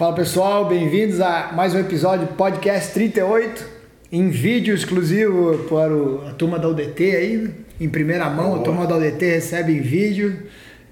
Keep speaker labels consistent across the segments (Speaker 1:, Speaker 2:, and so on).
Speaker 1: Fala pessoal, bem-vindos a mais um episódio do Podcast 38, em vídeo exclusivo para o, a turma da UDT aí, em primeira mão, a turma da UDT recebe em vídeo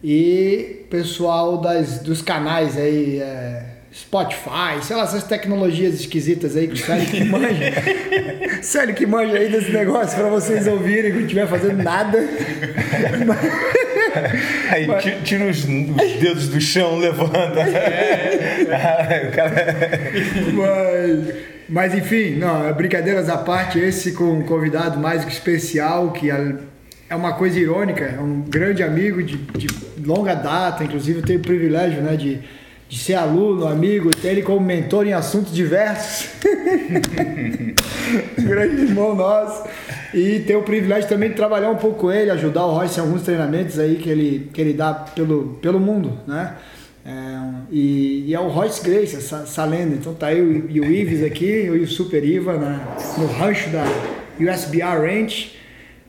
Speaker 1: e pessoal das, dos canais aí, é, Spotify, sei lá, essas tecnologias esquisitas aí que o Célio que manja. Célio que manja aí desse negócio para vocês ouvirem quando estiver fazendo nada.
Speaker 2: Aí mas... tira os, os, dedos do chão, levanta. É,
Speaker 1: é. mas, mas enfim, não, brincadeiras à parte, esse com um convidado mais que especial, que é uma coisa irônica, é um grande amigo de, de longa data, inclusive eu tenho o privilégio né, de de ser aluno, amigo, ter ele como mentor em assuntos diversos. Grande irmão nosso. E ter o privilégio também de trabalhar um pouco com ele, ajudar o Royce em alguns treinamentos aí que ele, que ele dá pelo, pelo mundo, né? É, e, e, é o Royce Grace, essa, essa lenda. Então tá eu e o Ives aqui, eu e o Super Iva na, no rancho da USBR Ranch.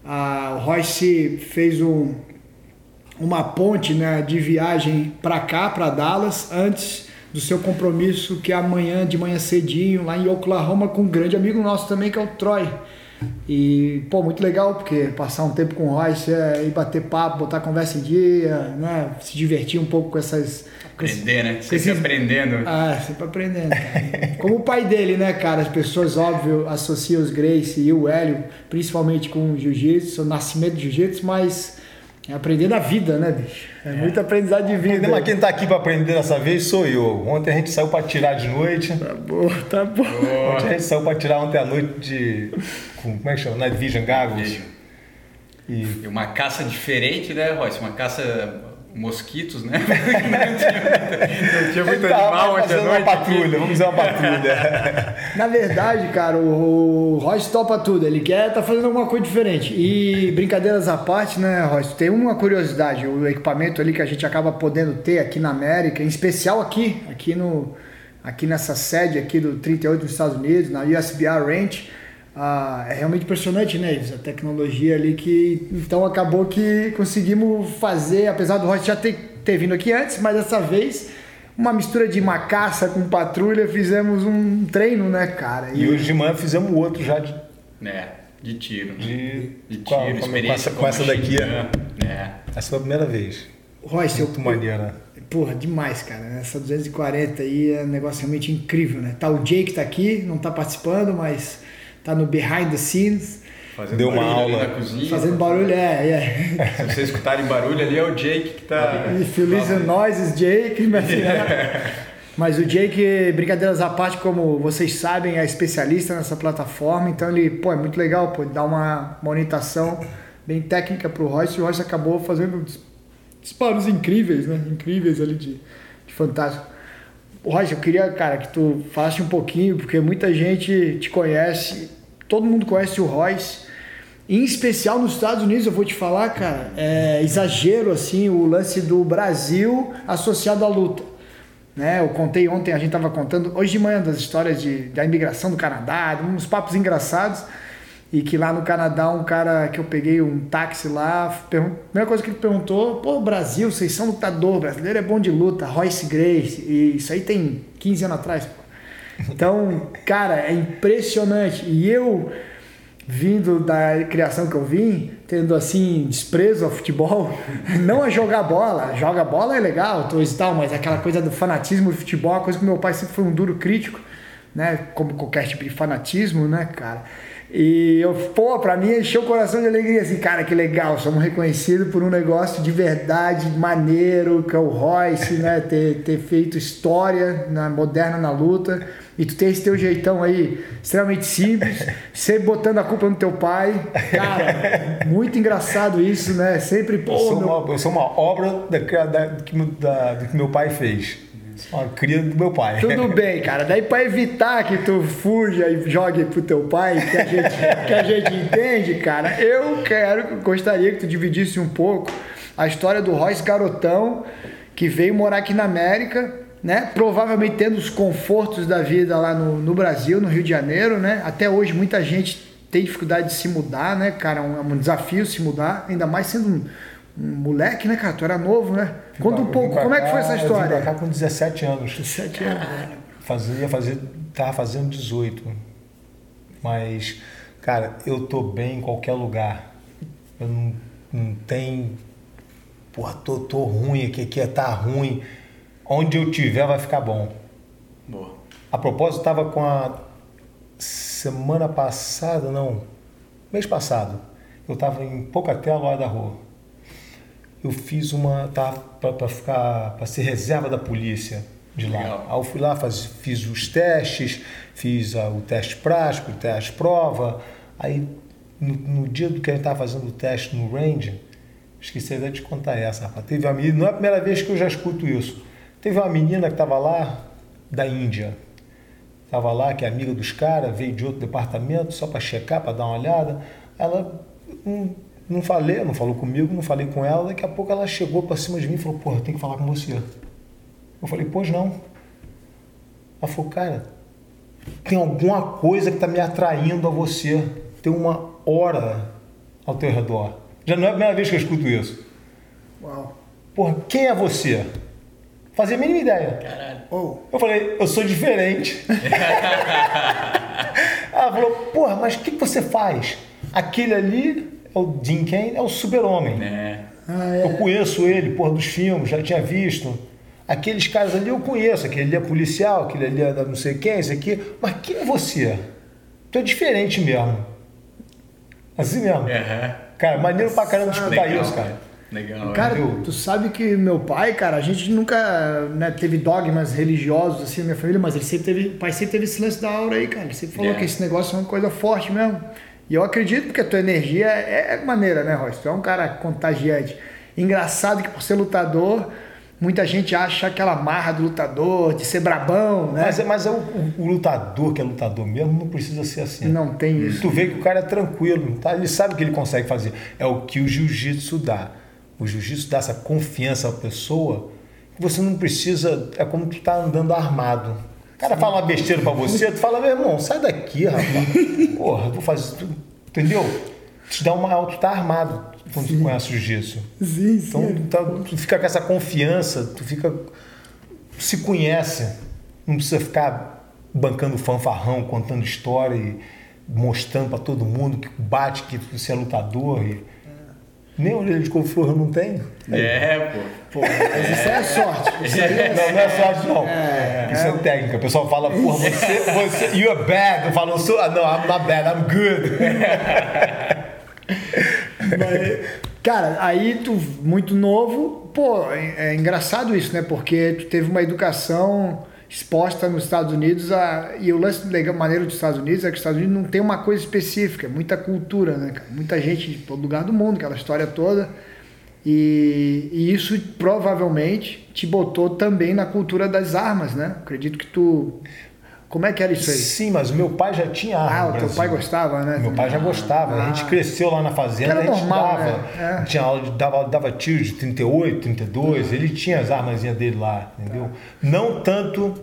Speaker 1: Ah, o Royce fez um, uma ponte né, de viagem para cá, para Dallas, antes do seu compromisso que é amanhã de manhã cedinho lá em Oklahoma com um grande amigo nosso também que é o Troy. E, pô, muito legal, porque passar um tempo com o Royce é ir bater papo, botar conversa em dia, né? Se divertir um pouco com essas.
Speaker 3: Aprender, né? Sempre esses... aprendendo.
Speaker 1: Ah, sempre aprendendo. Como o pai dele, né, cara? As pessoas, óbvio, associam os Grace e o Hélio, principalmente com o jiu-jitsu, o nascimento do jiu-jitsu, mas é aprender da vida, né, bicho? É, é. muito aprendizado de vida.
Speaker 2: Mas quem tá aqui para aprender dessa vez sou eu. Ontem a gente saiu para tirar de noite.
Speaker 1: Tá bom, tá bom.
Speaker 2: Ontem a gente saiu para tirar ontem à noite de. Como é que chama? Night Vision Goggles.
Speaker 3: E... uma caça diferente, né, Royce? Uma caça mosquitos, né? não
Speaker 2: tinha, muito tá animal ontem à noite. Uma patrulha, vamos fazer uma patrulha.
Speaker 1: Na verdade, cara, o Royce topa tudo. Ele quer tá fazendo alguma coisa diferente. E brincadeiras à parte, né, Royce? Tem uma curiosidade. O equipamento ali que a gente acaba podendo ter aqui na América, em especial aqui, aqui no aqui nessa sede aqui do 38 dos Estados Unidos, na USBR Ranch, ah, é realmente impressionante, né, Ives? A tecnologia ali que. Então acabou que conseguimos fazer, apesar do Royce já ter, ter vindo aqui antes, mas dessa vez uma mistura de macaça com patrulha, fizemos um treino, né, cara?
Speaker 2: E, e hoje de manhã fizemos outro já de.
Speaker 3: É, de tiro.
Speaker 2: De, de tiro, qual, experiência com essa, com essa daqui. É. Essa foi a primeira vez.
Speaker 1: Royce, Muito eu, maneira. Porra, demais, cara. Essa 240 aí é um negócio realmente incrível, né? Tá o Jake tá aqui, não tá participando, mas tá no behind the scenes.
Speaker 3: Fazendo Deu uma aula. Na cozinha,
Speaker 1: fazendo barulho, é, é.
Speaker 3: Se vocês escutarem barulho ali, é o Jake que tá.
Speaker 1: If you listen noises, Jake. Mas, mas o Jake, brincadeiras à parte, como vocês sabem, é especialista nessa plataforma, então ele, pô, é muito legal, pô, dá uma, uma orientação bem técnica pro Royce, e o Royce acabou fazendo disparos incríveis, né? Incríveis ali de, de fantástico. Royce, eu queria, cara, que tu falasse um pouquinho, porque muita gente te conhece todo mundo conhece o Royce. Em especial nos Estados Unidos, eu vou te falar, cara, é exagero assim o lance do Brasil associado à luta. Né? Eu contei ontem, a gente estava contando, hoje de manhã, das histórias de, da imigração do Canadá, uns papos engraçados. E que lá no Canadá, um cara que eu peguei um táxi lá, a primeira coisa que ele perguntou: pô, Brasil, vocês são lutador, brasileiro é bom de luta, Royce Grace. E isso aí tem 15 anos atrás. Pô. Então, cara, é impressionante. E eu, vindo da criação que eu vim, tendo assim desprezo ao futebol, não a jogar bola, joga bola é legal, e tal, mas aquela coisa do fanatismo do futebol, coisa que meu pai sempre foi um duro crítico, né? Como qualquer tipo de fanatismo, né, cara? E eu, pô, pra mim encheu o coração de alegria, assim, cara, que legal, somos reconhecidos por um negócio de verdade, maneiro, que é o Royce, né, ter, ter feito história na, moderna na luta, e tu tem esse teu jeitão aí, extremamente simples, sempre botando a culpa no teu pai, cara, muito engraçado isso, né, sempre, pô...
Speaker 2: Eu sou, meu... uma, eu sou uma obra da, da, da, do que meu pai fez. Uma cria do meu pai.
Speaker 1: Tudo bem, cara. Daí para evitar que tu fuja e jogue pro teu pai, que a gente, que a gente entende, cara, eu quero, gostaria que tu dividisse um pouco a história do Royce Garotão, que veio morar aqui na América, né? Provavelmente tendo os confortos da vida lá no, no Brasil, no Rio de Janeiro, né? Até hoje muita gente tem dificuldade de se mudar, né, cara? É um, é um desafio se mudar, ainda mais sendo um, um moleque, né, cara? Tu era novo, né? Conta um pouco, como é que foi essa história?
Speaker 2: Eu vim pra cá com 17 anos.
Speaker 1: 17 anos. né?
Speaker 2: Fazia, fazer, tava fazendo 18. Mas, cara, eu tô bem em qualquer lugar. Eu não, não tenho. Porra, tô, tô ruim aqui, aqui tá ruim. Onde eu tiver vai ficar bom.
Speaker 3: Boa.
Speaker 2: A propósito, tava com a semana passada, não, mês passado, eu tava em Pocatello, rua. Eu fiz uma, tava para ficar, para ser reserva da polícia de lá.
Speaker 3: Legal.
Speaker 2: Aí eu fui lá, faz, fiz os testes, fiz ah, o teste prático, o teste prova. Aí no, no dia do que a gente estava fazendo o teste no range, esqueci até de contar essa, rapaz. Teve uma menina, não é a primeira vez que eu já escuto isso. Teve uma menina que estava lá da Índia. Estava lá, que é amiga dos caras, veio de outro departamento só para checar, para dar uma olhada. Ela não, não falei, não falou comigo, não falei com ela. Daqui a pouco ela chegou para cima de mim e falou: Porra, eu tenho que falar com você. Eu falei: Pois não. Ela falou: Cara, tem alguma coisa que está me atraindo a você. Tem uma hora ao teu redor. Já não é a primeira vez que eu escuto isso.
Speaker 1: Uau.
Speaker 2: Porra, quem é você? Fazia a mínima ideia.
Speaker 3: Caralho.
Speaker 1: Oh,
Speaker 2: Eu falei, eu sou diferente. Ela falou, porra, mas o que, que você faz? Aquele ali é o Dean Kane, é o super-homem.
Speaker 3: É.
Speaker 1: ah,
Speaker 2: Eu
Speaker 1: é.
Speaker 2: conheço ele, porra, dos filmes, já tinha visto. Aqueles caras ali eu conheço, aquele ali é policial, aquele ali é da não sei quem, esse aqui. Mas quem é você? Tu é diferente mesmo. Assim mesmo.
Speaker 3: Aham.
Speaker 2: Cara, maneiro pra caramba escutar
Speaker 3: Legal,
Speaker 2: isso, cara.
Speaker 3: Legal.
Speaker 1: Cara,
Speaker 2: Entendeu?
Speaker 1: tu sabe que meu pai, cara, a gente nunca né, teve dogmas religiosos assim na minha família, mas ele sempre teve, o pai sempre teve esse lance da aura aí, cara. Ele sempre falou
Speaker 3: É.
Speaker 1: que esse negócio é uma coisa forte mesmo. E eu acredito porque a tua energia é, é maneira, né, Royce? Tu é um cara contagiante. Engraçado que por ser lutador, muita gente acha aquela marra do lutador, de ser brabão, né?
Speaker 2: Mas, é- mas é o, o- o lutador que é lutador mesmo não precisa ser assim.
Speaker 1: Não tem isso.
Speaker 2: Tu vê que o cara é tranquilo, tá? ele sabe o que ele consegue fazer. É o que o jiu-jitsu dá. O jiu-jitsu dá essa confiança à pessoa que você não precisa. É como tu tá andando armado. O cara fala uma besteira pra você, tu fala, meu irmão, sai daqui, rapaz. Porra, vou fazer. tu- Entendeu? Te dá uma. Tu tá armado quando tu conhece o jiu-jitsu.
Speaker 1: Sim, sim.
Speaker 2: Então tu, tá- tu fica com essa confiança, tu fica. Tu se conhece. Não precisa ficar bancando fanfarrão, contando história e mostrando pra todo mundo que bate, que você é lutador. E... Nem orelha de couve-flor eu não tenho.
Speaker 3: É, pô.
Speaker 1: Pô, mas isso é sorte. Isso aí é
Speaker 2: Não, não é sorte, não. Isso é técnica. O pessoal fala, porra, você, você, you're bad. Eu falo, sou, ah, não, I'm not bad, I'm good.
Speaker 1: Mas, cara, aí tu, muito novo, pô, é, é engraçado isso, né? Porque tu teve uma educação exposta nos Estados Unidos a, e o lance legal, maneiro dos Estados Unidos é que os Estados Unidos não tem uma coisa específica, é muita cultura, né, cara? Muita gente de todo lugar do mundo, aquela história toda. E, e isso provavelmente te botou também na cultura das armas, né? Acredito que tu. Como é que era isso aí?
Speaker 2: Sim, mas o meu pai já tinha arma.
Speaker 1: Ah, o teu pai gostava, né?
Speaker 2: Meu pai já gostava. A gente
Speaker 1: Ah.
Speaker 2: cresceu lá na fazenda,
Speaker 1: era
Speaker 2: a gente
Speaker 1: normal,
Speaker 2: dava.
Speaker 1: né? É.
Speaker 2: Tinha aula de, dava, dava tiro de 38, 32. Ele tinha as armazinhas dele lá, entendeu? Não tanto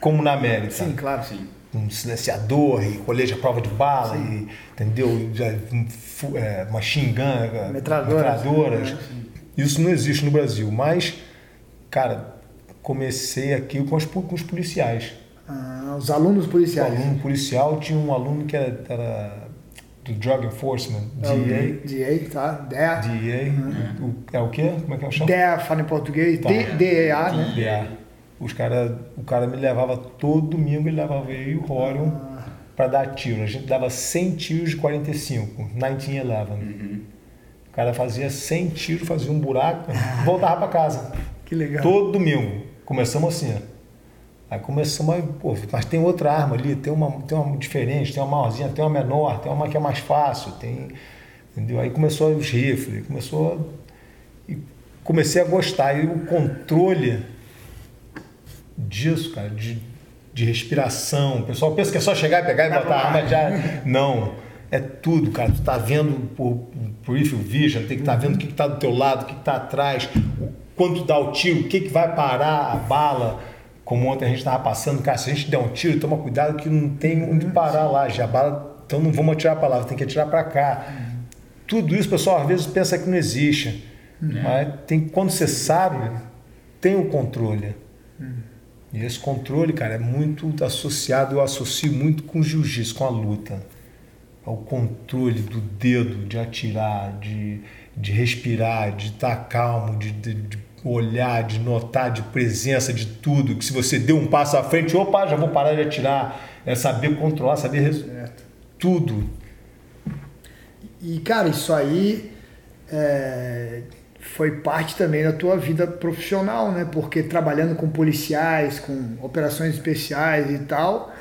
Speaker 2: como na América.
Speaker 1: Sim, claro.
Speaker 3: Sim.
Speaker 2: Um silenciador e colete à prova de bala, e, entendeu? E é, machine gun, é,
Speaker 1: Metralhadoras.
Speaker 2: metralhadoras.
Speaker 1: É,
Speaker 2: Isso não existe no Brasil, mas, cara, comecei aqui com os, com os policiais.
Speaker 1: Ah, os alunos
Speaker 2: O
Speaker 1: policiais.
Speaker 2: aluno policial tinha um aluno que era, era do Drug Enforcement, DEA.
Speaker 1: DA, tá? DEA.
Speaker 2: DEA. O- é o quê? Como é que é o chama?
Speaker 1: DEA fala em português.
Speaker 2: Tá.
Speaker 1: DEA, né?
Speaker 2: DEA. Os cara, o cara me levava todo domingo, ele levava eu e o Rorion para dar tiro. A gente dava 100 tiros de 45, 1911. O cara fazia 100 tiros, fazia um buraco, voltava para casa.
Speaker 1: Que legal.
Speaker 2: Todo domingo. Começamos assim. ó. Aí começamos a, pô, mas tem outra arma ali, tem uma, tem uma diferente, tem uma maiorzinha, tem uma menor, tem uma que é mais fácil, tem. Entendeu? Aí começou os rifles, começou. a- E comecei a gostar. E o controle disso, cara, de, de respiração. O pessoal pensa que é só chegar e pegar e botar a arma já. Não. É tudo, cara. Tu tá vendo por peripheral vision, tem que estar vendo o que, que tá do teu lado, o que, que tá atrás, o, quando tu dá o tiro, o que, que vai parar a bala. Como ontem a gente estava passando, cara, se a gente der um tiro, toma cuidado que não tem onde parar lá. Já bala, então não vamos atirar para lá, tem que atirar para cá. Tudo isso, pessoal, às vezes pensa que não existe. Mas tem, quando você sabe, tem o controle. E esse controle, cara, é muito associado, eu associo muito com o jiu-jitsu, com a luta. Ao controle do dedo, de atirar, de, de respirar, de estar calmo, de, de, de olhar, de notar, de presença, de tudo. Que se você deu um passo à frente, opa, já vou parar de atirar. É saber controlar, saber certo. tudo.
Speaker 1: E, cara, isso aí é, foi parte também da tua vida profissional, né? Porque trabalhando com policiais, com operações especiais e tal,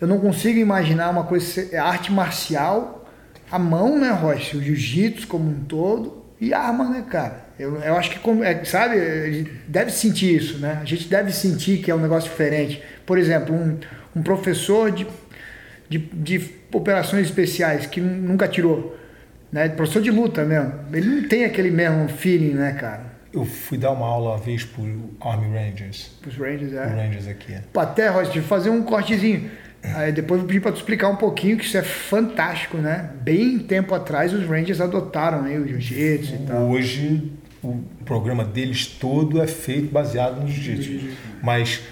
Speaker 1: eu não consigo imaginar uma coisa, arte marcial, a mão, né, Rocha? O jiu-jitsu como um todo e arma, né, cara? Eu, eu acho que, é, sabe, a gente deve sentir isso, né? A gente deve sentir que é um negócio diferente. Por exemplo, um, um professor de, de, de operações especiais que nunca tirou, né? Professor de luta mesmo. Ele não tem aquele mesmo feeling, né, cara?
Speaker 2: Eu fui dar uma aula uma vez pro Army Rangers.
Speaker 1: Os Rangers, é.
Speaker 2: Os Rangers aqui.
Speaker 1: Pô, até, Roger, fazer um cortezinho. Aí depois eu pedi para tu explicar um pouquinho que isso é fantástico, né? Bem tempo atrás os Rangers adotaram aí o jiu-jitsu e tal.
Speaker 2: Hoje o programa deles todo é feito baseado no jiu-jitsu. Mas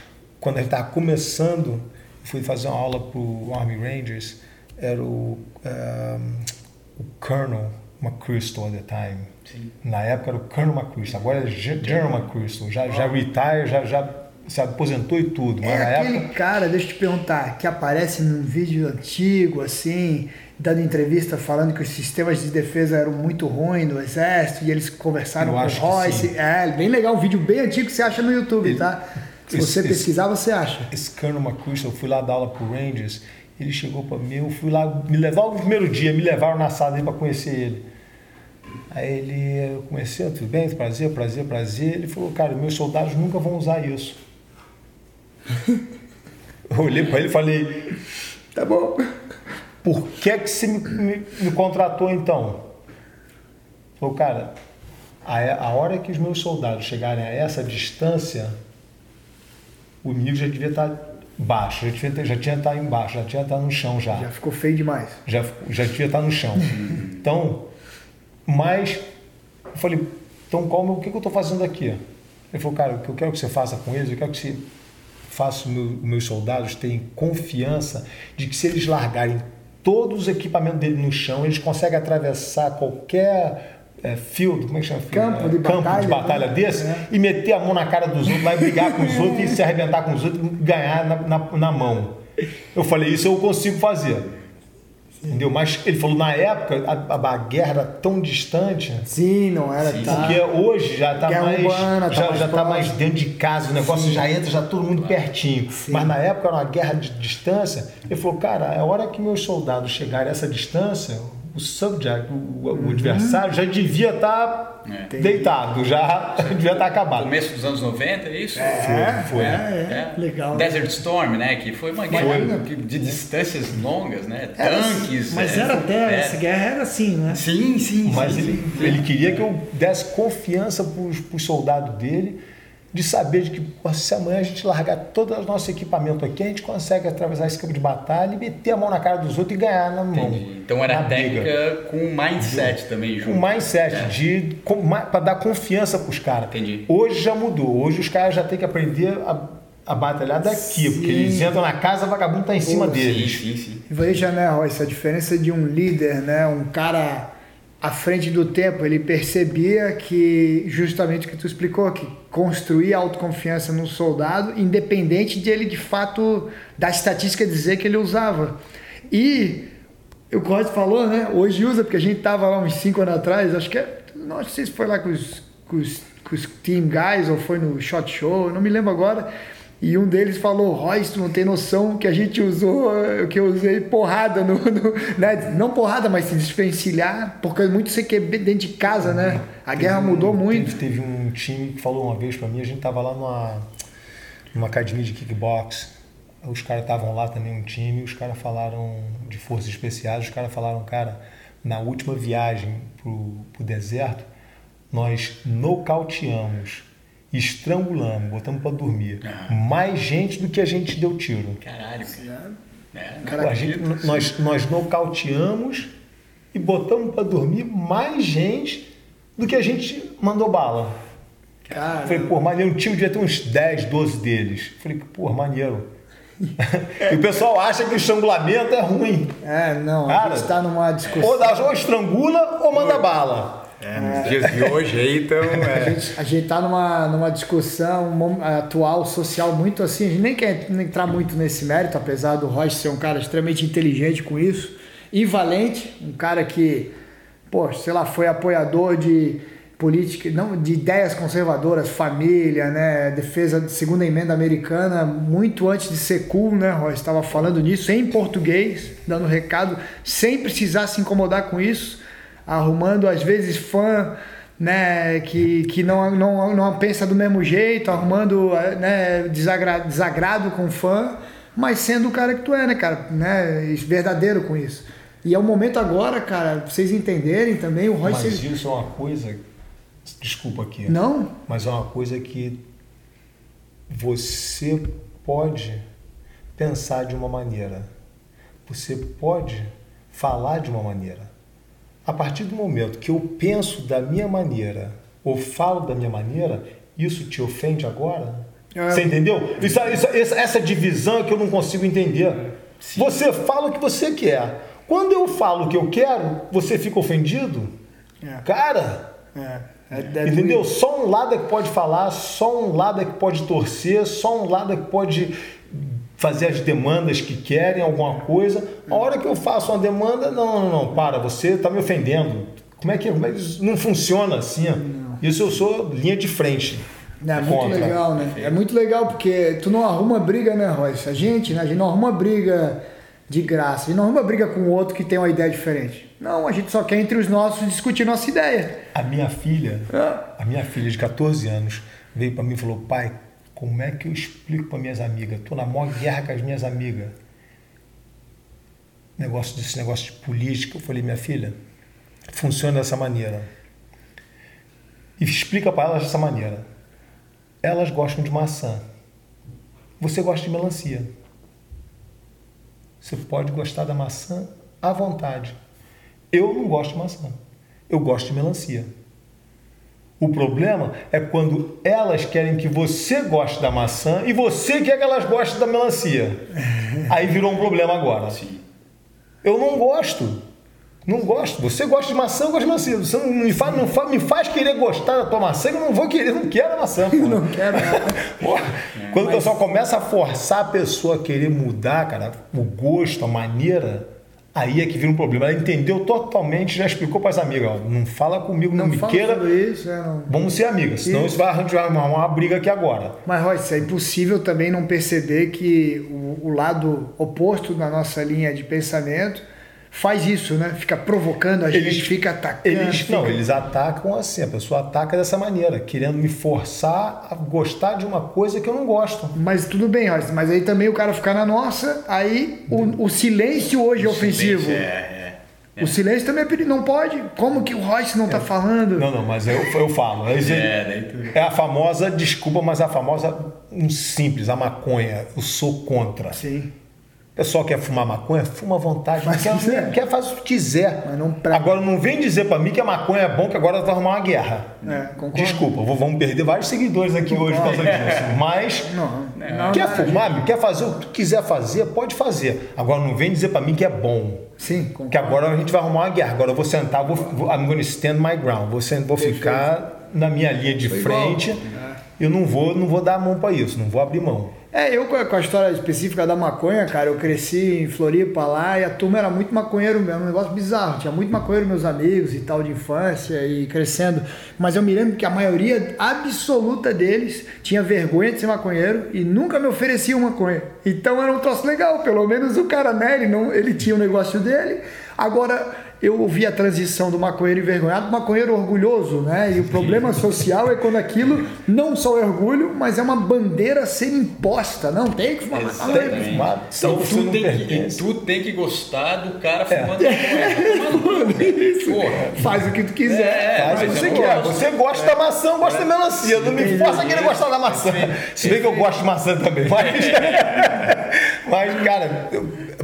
Speaker 2: quando a gente estava começando, fui fazer uma aula para o Army Rangers, era o, um, o Colonel McChrystal at the time. Sim. Na época era o Colonel McChrystal, agora é General McChrystal. Já, já retire, já, já se aposentou e tudo.
Speaker 1: Mas é aquele época... cara, deixa eu te perguntar, que aparece num vídeo antigo, assim, dando entrevista falando que os sistemas de defesa eram muito ruins no exército e eles conversaram eu com o Royce. É, bem legal, um vídeo bem antigo que você acha no YouTube, Ele, tá? Se esse, você pesquisar, você acha.
Speaker 2: Esse Colonel McChrystal, eu fui lá dar aula pro Rangers, ele chegou para mim, eu fui lá, me levar no primeiro dia, me levaram na sala para conhecer ele. Aí ele, eu comecei, tudo bem, prazer, prazer, prazer. Ele falou, cara, meus soldados nunca vão usar isso. Eu olhei para ele e falei, tá bom. Por que, que você me, me, me contratou então? Falou, cara, a, a hora que os meus soldados chegarem a essa distância, o inimigo já devia estar baixo, já, devia, já tinha estar embaixo, já tinha estar no chão já.
Speaker 1: Já ficou feio demais.
Speaker 2: Já, já devia estar no chão. então, mas eu falei, então qual, o que, que eu estou fazendo aqui? Ele falou, cara, o que eu quero que você faça com eles, eu quero que você faça meu, meus soldados terem confiança de que se eles largarem todos os equipamentos dele no chão, eles conseguem atravessar qualquer é, field, como é que chama?
Speaker 1: Campo de
Speaker 2: Campo
Speaker 1: batalha,
Speaker 2: de batalha desse é. e meter a mão na cara dos outros, vai brigar com os outros e se arrebentar com os outros e ganhar na, na, na mão. Eu falei, isso eu consigo fazer. Entendeu? Mas ele falou, na época, a, a, guerra era tão distante.
Speaker 1: Sim, não era
Speaker 2: Sim, tá. Porque hoje já está mais, urbana, já, tá mais, já tá mais dentro de casa, o negócio Sim. já entra, já todo mundo pertinho. Sim. Mas na época era uma guerra de distância. Ele falou, cara, a hora que meus soldados chegarem a essa distância, o subject, o, o adversário, já devia estar tá é. deitado, já devia estar tá acabado.
Speaker 3: Começo dos anos 90, é isso?
Speaker 1: É, foi. foi. É, é, é. Legal.
Speaker 3: Desert Storm, né? Que foi uma guerra foi. de distâncias longas, né? Tanques.
Speaker 1: Mas era até, essa guerra era assim, né?
Speaker 3: Sim, sim.
Speaker 2: Mas
Speaker 3: sim,
Speaker 2: ele,
Speaker 3: sim.
Speaker 2: ele queria que eu desse confiança para os soldados dele de saber de que se amanhã a gente largar todo o nosso equipamento aqui, a gente consegue atravessar esse campo de batalha e meter a mão na cara dos outros e ganhar na mão. Entendi.
Speaker 3: Então era técnica com mindset de, também junto.
Speaker 2: Com mindset, é. de para dar confiança para os caras.
Speaker 3: Entendi.
Speaker 2: Hoje já mudou. Hoje os caras já têm que aprender a, a batalhar daqui, sim. porque eles entram na casa, o vagabundo está em cima deles.
Speaker 3: Sim, sim, sim.
Speaker 1: Veja, né, Royce, a diferença de um líder, né, um cara à frente do tempo, ele percebia que justamente o que tu explicou, que construir autoconfiança no soldado, independente de ele de fato da estatística dizer que ele usava. E o Código falou, né? Hoje usa, porque a gente tava lá uns 5 anos atrás, acho que é, não sei se foi lá com os, com os, com os team guys ou foi no shot show, não me lembro agora e um deles falou, Royce, tu não tem noção que a gente usou, que eu usei porrada no. no né? Não porrada, mas se desvencilhar, porque é muito CQB dentro de casa, né? A teve guerra mudou
Speaker 2: um,
Speaker 1: muito.
Speaker 2: Teve, teve, um time que falou uma vez para mim, a gente tava lá numa, numa academia de kickbox. Os caras estavam lá também, um time, os caras falaram de forças especiais, os caras falaram, cara, na última viagem pro, pro deserto, nós nocauteamos estrangulamos, botamos para dormir. Ah. Mais gente do que a gente deu tiro.
Speaker 3: Caralho,
Speaker 2: É, a gente, nós, nós nocauteamos e botamos para dormir mais gente do que a gente mandou bala. Cara. Falei, pô, maneiro, um time devia ter uns 10, 12 deles. Falei, pô, maneiro. e o pessoal acha que o estrangulamento é ruim.
Speaker 1: É, não, Cara, a gente tá numa discussão.
Speaker 2: Ou, ou estrangula ou manda bala.
Speaker 3: É, nos é. dias de hoje aí, então.
Speaker 1: É. A, gente, a gente tá numa, numa discussão atual, social, muito assim. A gente nem quer entrar muito nesse mérito, apesar do Rocha ser um cara extremamente inteligente com isso. E valente, um cara que, pô, sei lá, foi apoiador de política, não de ideias conservadoras, família, né, defesa de segunda emenda americana, muito antes de ser cool, né, Roy estava falando nisso em português, dando recado, sem precisar se incomodar com isso, arrumando às vezes fã, né, que, que não, não, não pensa do mesmo jeito, arrumando, né, desagrado, desagrado com fã, mas sendo o cara que tu é, né, cara, né, verdadeiro com isso. E é o momento agora, cara, pra vocês entenderem também, o Roy...
Speaker 2: Mas isso é uma coisa Desculpa aqui.
Speaker 1: Não?
Speaker 2: Mas é uma coisa que você pode pensar de uma maneira. Você pode falar de uma maneira. A partir do momento que eu penso da minha maneira ou falo da minha maneira, isso te ofende agora? É. Você entendeu? Isso, isso, essa divisão é que eu não consigo entender. Sim. Você fala o que você quer. Quando eu falo o que eu quero, você fica ofendido? É. Cara, é. É, é Entendeu? Só um lado é que pode falar, só um lado é que pode torcer, só um lado é que pode fazer as demandas que querem, alguma coisa. A hora que eu faço uma demanda, não, não, não, para, você está me ofendendo. Como é que, como é que não funciona assim? Não. Isso eu sou linha de frente.
Speaker 1: É muito contra. legal, né? É muito legal porque tu não arruma briga, né, Royce? A gente, né? A gente não arruma briga de graça. A gente não arruma briga com o outro que tem uma ideia diferente. Não, a gente só quer entre os nossos discutir nossa ideia.
Speaker 2: A minha filha, é. a minha filha de 14 anos, veio para mim e falou: pai, como é que eu explico para minhas amigas? Estou na maior guerra com as minhas amigas. Negócio desse negócio de política. Eu falei: minha filha, funciona dessa maneira. E explica para elas dessa maneira. Elas gostam de maçã. Você gosta de melancia. Você pode gostar da maçã à vontade. Eu não gosto de maçã. Eu gosto de melancia. O problema é quando elas querem que você goste da maçã e você quer que elas gostem da melancia. Aí virou um problema agora. Sim. Eu não gosto. Não gosto. Você gosta de maçã, eu gosto de maçã. Você não me faz, não faz, me faz querer gostar da tua maçã, eu não vou querer, não quero a maçã.
Speaker 1: Porra. não quero nada.
Speaker 2: Quando Mas... o pessoal começa a forçar a pessoa a querer mudar, cara, o gosto, a maneira, Aí é que vira um problema. Ela entendeu totalmente, já explicou para as amigas: ó, não fala comigo, não, não me queira.
Speaker 1: Isso, é, não.
Speaker 2: Vamos ser amigas, senão isso, isso vai arranjar uma, uma, briga aqui agora.
Speaker 1: Mas, Royce, é impossível também não perceber que o, o lado oposto da nossa linha de pensamento faz isso, né? Fica provocando a eles, gente, fica atacando.
Speaker 2: Eles,
Speaker 1: fica...
Speaker 2: Não, eles atacam assim, a pessoa ataca dessa maneira, querendo me forçar a gostar de uma coisa que eu não gosto.
Speaker 1: Mas tudo bem, Royce, mas aí também o cara ficar na nossa, aí o, o silêncio hoje é ofensivo. Silêncio é, é, O silêncio também é perigo, não pode. Como que o Royce não está é. falando?
Speaker 2: Não, não, mas eu, eu falo. É, é a famosa, desculpa, mas a famosa, um simples, a maconha. Eu sou contra.
Speaker 1: Sim.
Speaker 2: Pessoal quer fumar maconha, fuma à vontade. Mas quer, quiser. quer fazer o que quiser. Não pra... Agora não vem dizer para mim que a maconha é bom, que agora vai arrumar uma guerra. É, Desculpa, vamos perder vários seguidores aqui hoje por causa disso. Mas não, não, quer fumar, gente... quer fazer o que quiser fazer, pode fazer. Agora não vem dizer para mim que é bom.
Speaker 1: Sim,
Speaker 2: concordo. Que agora a gente vai arrumar uma guerra. Agora eu vou sentar, vou, vou I'm going to stand my ground. Vou, vou ficar na minha linha de Foi frente. É. Eu não vou, não vou dar a mão para isso, não vou abrir mão.
Speaker 1: É, eu com a história específica da maconha, cara, eu cresci em Floripa lá e a turma era muito maconheiro mesmo, um negócio bizarro. Tinha muito maconheiro meus amigos e tal de infância e crescendo. Mas eu me lembro que a maioria absoluta deles tinha vergonha de ser maconheiro e nunca me ofereciam maconha. Então era um troço legal, pelo menos o cara, né, ele, não, ele tinha o um negócio dele. Agora, eu ouvi a transição do maconheiro envergonhado para maconheiro orgulhoso, né? E o problema social é quando aquilo não só é orgulho, mas é uma bandeira a ser imposta. Não, tem que fumar
Speaker 3: maconha. Então tu tem, que, tu tem que gostar do cara fumando é.
Speaker 1: maconha. Faz o que tu quiser. É,
Speaker 2: faz o que você quer. Você gosta da maçã, gosta da melancia. Não me força a querer gostar da maçã. Se bem que eu gosto de maçã também. Mas, mas cara,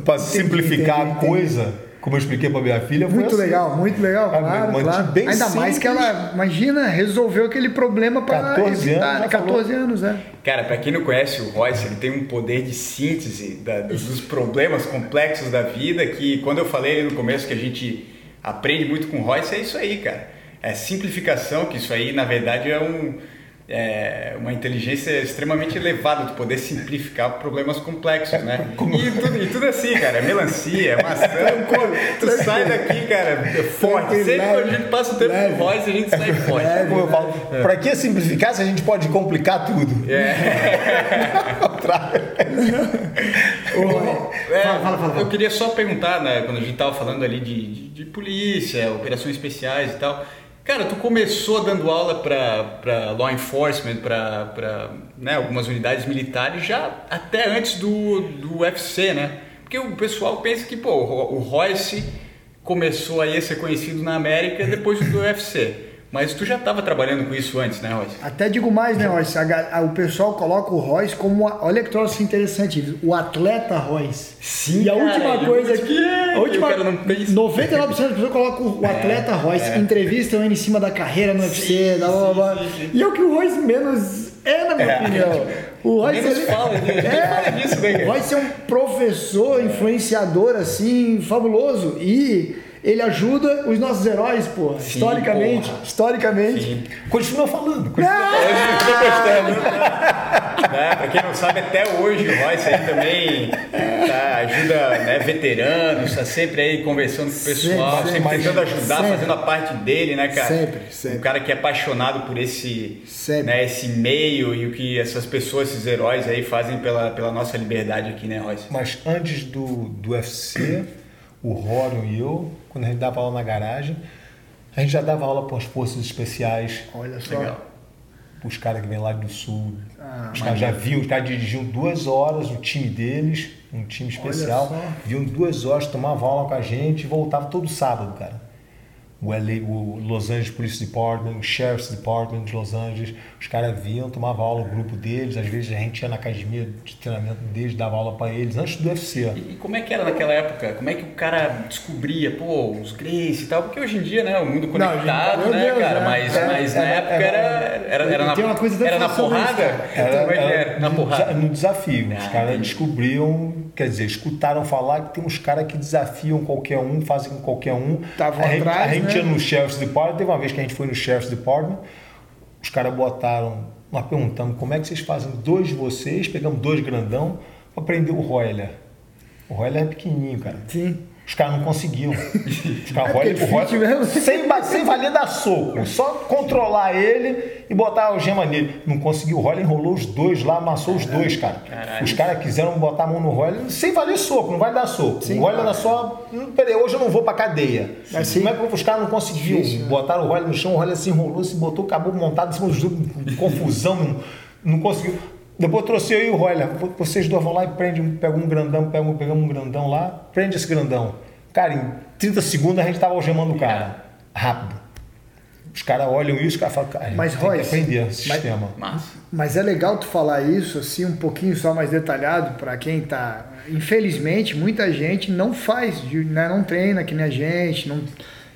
Speaker 2: para simplificar a coisa como eu expliquei para minha filha,
Speaker 1: foi Muito
Speaker 2: assim.
Speaker 1: legal, muito legal, ah, claro, claro. Bem Ainda simples. mais que ela, imagina, resolveu aquele problema para
Speaker 2: 14 evitar, anos,
Speaker 1: né? 14 falou. anos, né?
Speaker 3: Cara, para quem não conhece o Royce, ele tem um poder de síntese da, dos problemas complexos da vida que quando eu falei ali no começo que a gente aprende muito com o Royce, é isso aí, cara. É simplificação, que isso aí, na verdade, é um é, uma inteligência extremamente elevada de poder simplificar problemas complexos, né? E tudo, e tudo assim, cara, é melancia, é maçã, tu sai daqui, cara, forte. Sempre quando a gente passa o tempo com voz, a gente sai forte. É,
Speaker 2: como eu falo, é. pra que simplificar se a gente pode complicar tudo? É.
Speaker 3: é, fala, fala, fala. Eu queria só perguntar, né, quando a gente tava falando ali de, de, de polícia, operações especiais e tal, Cara, tu começou dando aula para law enforcement, para né, algumas unidades militares já até antes do, do UFC, né? Porque o pessoal pensa que, pô, o Royce começou aí a ser conhecido na América depois do UFC. Mas tu já estava trabalhando com isso antes, né, Royce?
Speaker 1: Até digo mais, né, Royce? A, a, o pessoal coloca o Royce como. A, olha que troço interessante, o atleta Royce.
Speaker 3: Sim.
Speaker 1: E a cara, última coisa que. A última, 99% das pessoas colocam o é, atleta Royce, é. entrevistam ele em cima da carreira no UFC, sim, da blá, blá, blá. E é o que o Royce menos é, na minha é. opinião.
Speaker 3: O Royce menos ele, fala, é, fala disso, né?
Speaker 1: O Royce é um professor, influenciador, assim, fabuloso. E ele ajuda os nossos heróis, pô. Sim, historicamente. Porra. Historicamente. Sim.
Speaker 2: Continua falando. Continua falando. Continua
Speaker 3: né? Pra quem não sabe, até hoje o Royce aí também tá, ajuda né, veteranos, está sempre aí conversando com o pessoal, sempre, sempre tentando ajudar, sempre. fazendo a parte dele, né, cara?
Speaker 1: Sempre, sempre.
Speaker 3: Um cara que é apaixonado por esse, né, esse meio e o que essas pessoas, esses heróis aí fazem pela, pela nossa liberdade aqui, né, Royce?
Speaker 2: Mas antes do, do UFC, o Rorion e eu, quando a gente dava aula na garagem, a gente já dava aula para as forças especiais.
Speaker 1: Olha só. Legal.
Speaker 2: Os caras que vêm lá do sul. Ah, os caras já viam, os caras dirigiam duas horas o time deles, um time especial. Viam duas horas, tomavam aula com a gente e voltavam todo sábado, cara o, LA, o Los Angeles Police Department, o Sheriff's Department de Los Angeles, os caras vinham, tomavam aula, o grupo deles, às vezes a gente ia na academia de treinamento deles, dava aula para eles, antes do UFC.
Speaker 3: E, e, como é que era naquela época? Como é que o cara descobria, pô, os Grace e tal? Porque hoje em dia, né, o mundo conectado, Não, né, Deus, cara? É, mas, é, mas na época era, era, era, era na, uma coisa era na porrada?
Speaker 2: Era, era, era, na porrada. No desafio, ah, os caras descobriam quer dizer, escutaram falar que tem uns caras que desafiam qualquer um, fazem com qualquer um.
Speaker 1: Estavam atrás,
Speaker 2: A gente né? Ia no Sheriff's Department, teve uma vez que a gente foi no Sheriff's Department, os caras botaram, nós perguntamos como é que vocês fazem dois de vocês, pegamos dois grandão para prender o Royler. O Royler é pequenininho, cara.
Speaker 1: Sim.
Speaker 2: Os caras não conseguiam. Os caras é rolam, sem, sem valer dar soco. Só controlar ele e botar a algema nele. Não conseguiu. O Roller enrolou os dois lá, amassou os dois, cara. Caralho. Os caras quiseram botar a mão no Roller sem valer soco, não vai dar soco. Sim, o Roller era só. Peraí, hoje eu não vou pra cadeia. Assim, Como é que os caras não conseguiam? Difícil, né? Botaram o Roller no chão, o Roller se enrolou, se botou, acabou montado em cima dos dois, confusão, não, não conseguiu. Depois trouxe eu e o Royler. Vocês dois vão lá e prendem, pegam um grandão, pegam, pegamos um grandão lá, prende esse grandão. Cara, em 30 segundos a gente tava algemando o cara. Rápido. Os caras olham isso e falam, cara,
Speaker 1: mas, tem Royce,
Speaker 2: que aprender esse mas, sistema.
Speaker 1: Mas, mas é legal tu falar isso assim um pouquinho só mais detalhado para quem tá. Infelizmente, muita gente não faz, né? não treina que nem a gente, não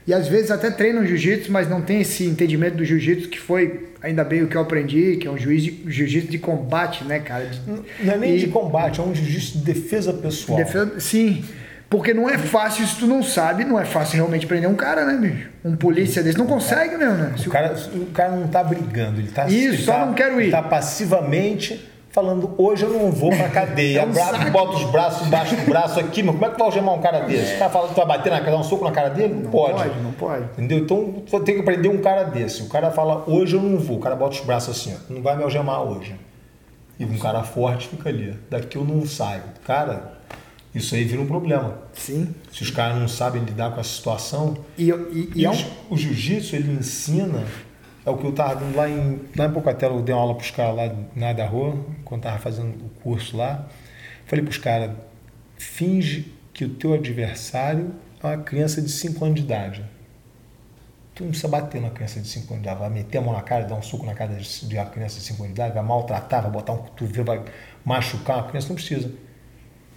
Speaker 1: e às vezes até treinam jiu-jitsu, mas não tem esse entendimento do jiu-jitsu que foi ainda bem o que eu aprendi, que é um jiu-jitsu de combate, né, cara? De,
Speaker 2: não é nem e, de combate, é um jiu-jitsu de defesa pessoal. Defesa,
Speaker 1: sim. Porque não é fácil, se tu não sabe, não é fácil realmente prender um cara, né, bicho? Um polícia desse não consegue mesmo, né?
Speaker 2: O cara, o cara não tá brigando, ele tá...
Speaker 1: Isso, ele só
Speaker 2: tá,
Speaker 1: não quero ir.
Speaker 2: Ele tá passivamente falando, hoje eu não vou pra cadeia. é um bota os braços embaixo do braço aqui, mas como é que vai algemar um cara desse? É. O cara fala que tu vai bater na cara, dar um soco na cara dele? Não, não pode.
Speaker 1: pode. Não pode,
Speaker 2: Entendeu? Então tu tem que aprender um cara desse. O cara fala, hoje eu não vou. O cara bota os braços assim, ó, não vai me algemar hoje. E um cara forte fica ali. Daqui eu não saio. Cara, isso aí vira um problema.
Speaker 1: Sim.
Speaker 2: Se os caras não sabem lidar com a situação.
Speaker 1: E, e, e,
Speaker 2: e é um... o jiu-jitsu, ele ensina é o que eu estava lá em, lá em Pocatela, eu dei uma aula para os caras lá na da rua, quando estava fazendo o curso lá. Falei para os caras, finge que o teu adversário é uma criança de 5 anos de idade. Tu não precisa bater na criança de 5 anos de idade, vai meter a mão na cara, dar um soco na cara de uma criança de 5 anos de idade, vai maltratar, vai botar um cotovelo, vai machucar uma criança, não precisa.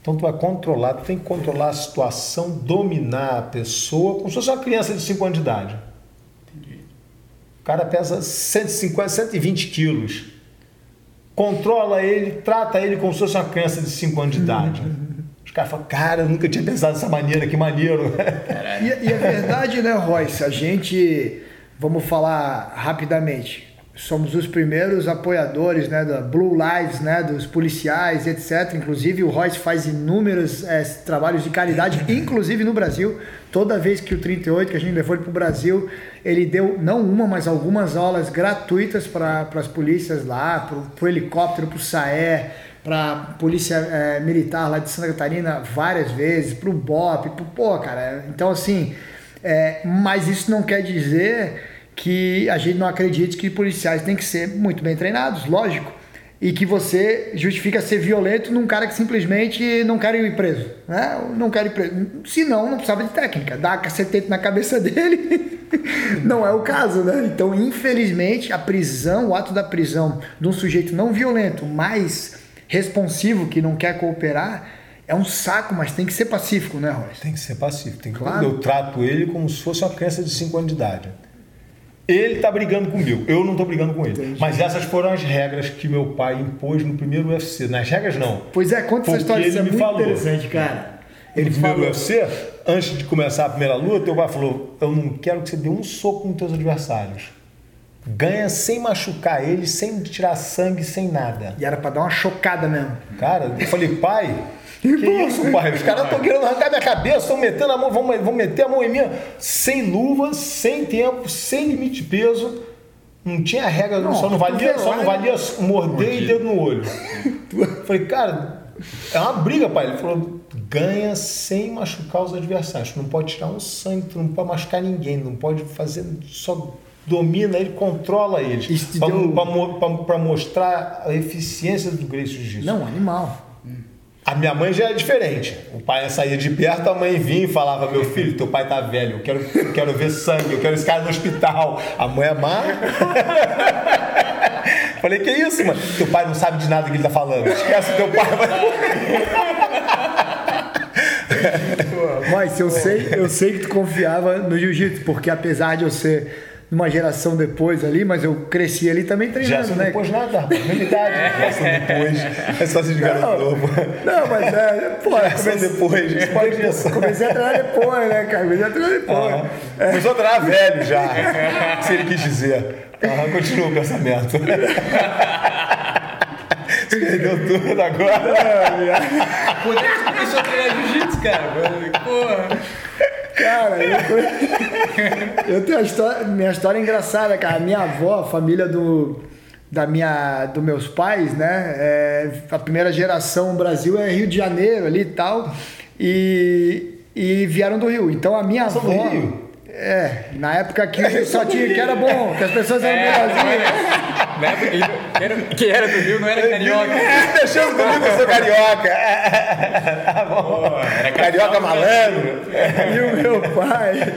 Speaker 2: Então tu vai controlar, tu tem que controlar a situação, dominar a pessoa, como se fosse uma criança de 5 anos de idade. O cara pesa 150, 120 quilos. Controla ele, trata ele como se fosse uma criança de 5 anos de idade. Os caras falam, cara, eu nunca tinha pensado dessa maneira, que maneiro.
Speaker 1: E, e é verdade, né, Royce? A gente, vamos falar rapidamente, somos os primeiros apoiadores né, da Blue Lives, né, dos policiais, etc. Inclusive, o Royce faz inúmeros é, trabalhos de caridade, inclusive no Brasil. Toda vez que o 38, que a gente levou ele para o Brasil, ele deu não uma, mas algumas aulas gratuitas para as polícias lá, para o helicóptero, para o SAE, para a polícia é, militar lá de Santa Catarina várias vezes, para o BOP, pro, pô, cara. Então, assim, é, mas isso não quer dizer que a gente não acredite que policiais têm que ser muito bem treinados, lógico. E que você justifica ser violento num cara que simplesmente não quer ir preso. Né? Não quer ir preso. Se não, não precisava de técnica. Dar cacetete na cabeça dele não é o caso, né? Então, infelizmente, a prisão, o ato da prisão de um sujeito não violento, mais responsivo, que não quer cooperar, é um saco, mas tem que ser pacífico, né, Royce?
Speaker 2: Tem que ser pacífico. Tem que... Claro. Eu trato ele como se fosse uma criança de 5 anos de idade. Ele está brigando comigo, eu não estou brigando com ele. Entendi. Mas essas foram as regras que meu pai impôs no primeiro UFC. Nas regras, não.
Speaker 1: Pois é, conta essa história, isso é muito falou. interessante, cara.
Speaker 2: Ele no primeiro falou... UFC, antes de começar a primeira luta, teu pai falou: Eu não quero que você dê um soco nos teus adversários. Ganha sem machucar eles, sem tirar sangue, sem nada.
Speaker 1: E era para dar uma chocada mesmo.
Speaker 2: Cara, eu falei, pai, que isso, pai? Os caras estão querendo arrancar minha cabeça, estão metendo a mão, vão, vão meter a mão em mim sem luva, sem tempo, sem limite de peso. Não tinha regra, não, só não valia, só não valia morder e dedo no olho. Falei, cara, é uma briga, pai. Ele falou, ganha sem machucar os adversários. Tu não pode tirar um sangue, tu não pode machucar ninguém, não pode fazer, só domina ele, controla eles. Para deu... mostrar a eficiência do Grace Jiu-Jitsu.
Speaker 1: Não, animal.
Speaker 2: A minha mãe já é diferente. O pai saía de perto, a mãe vinha e falava: Meu filho, teu pai tá velho, eu quero, eu quero ver sangue, eu quero esse cara no hospital. A mãe é má. Falei: Que isso, mano? Teu pai não sabe de nada que ele tá falando. Esquece teu pai.
Speaker 1: Mas eu sei, eu sei que tu confiava no jiu-jitsu, porque apesar de eu ser numa geração depois ali, mas eu cresci ali também treinando,
Speaker 2: né? depois nada, mesma idade. Geração depois, é só se de garoto novo.
Speaker 1: Não, mas é, pô,
Speaker 2: comecei depois, pode
Speaker 1: isso. Comecei a treinar depois, né, cara? Comecei a treinar depois. Uhum.
Speaker 2: É. Começou a treinar velho já, se ele quis dizer. Uhum, continua o pensamento. Você perdeu tudo agora.
Speaker 3: Por que você começou a treinar jiu-jitsu, cara? Porra.
Speaker 1: Cara, eu, eu tenho a história, minha história é engraçada, cara. Minha avó, a família do, da minha, dos meus pais, né? É, a primeira geração Brasil é Rio de Janeiro ali e tal. E, e vieram do Rio. Então a minha São avó. Do Rio? É, na época que só tinha que era bom, que as pessoas eram é, boazinhas.
Speaker 3: Na época que era, que era do Rio não era carioca.
Speaker 2: Deixamos do Rio, eu sou carioca. Tá bom. era carioca malandro.
Speaker 1: E o meu pai,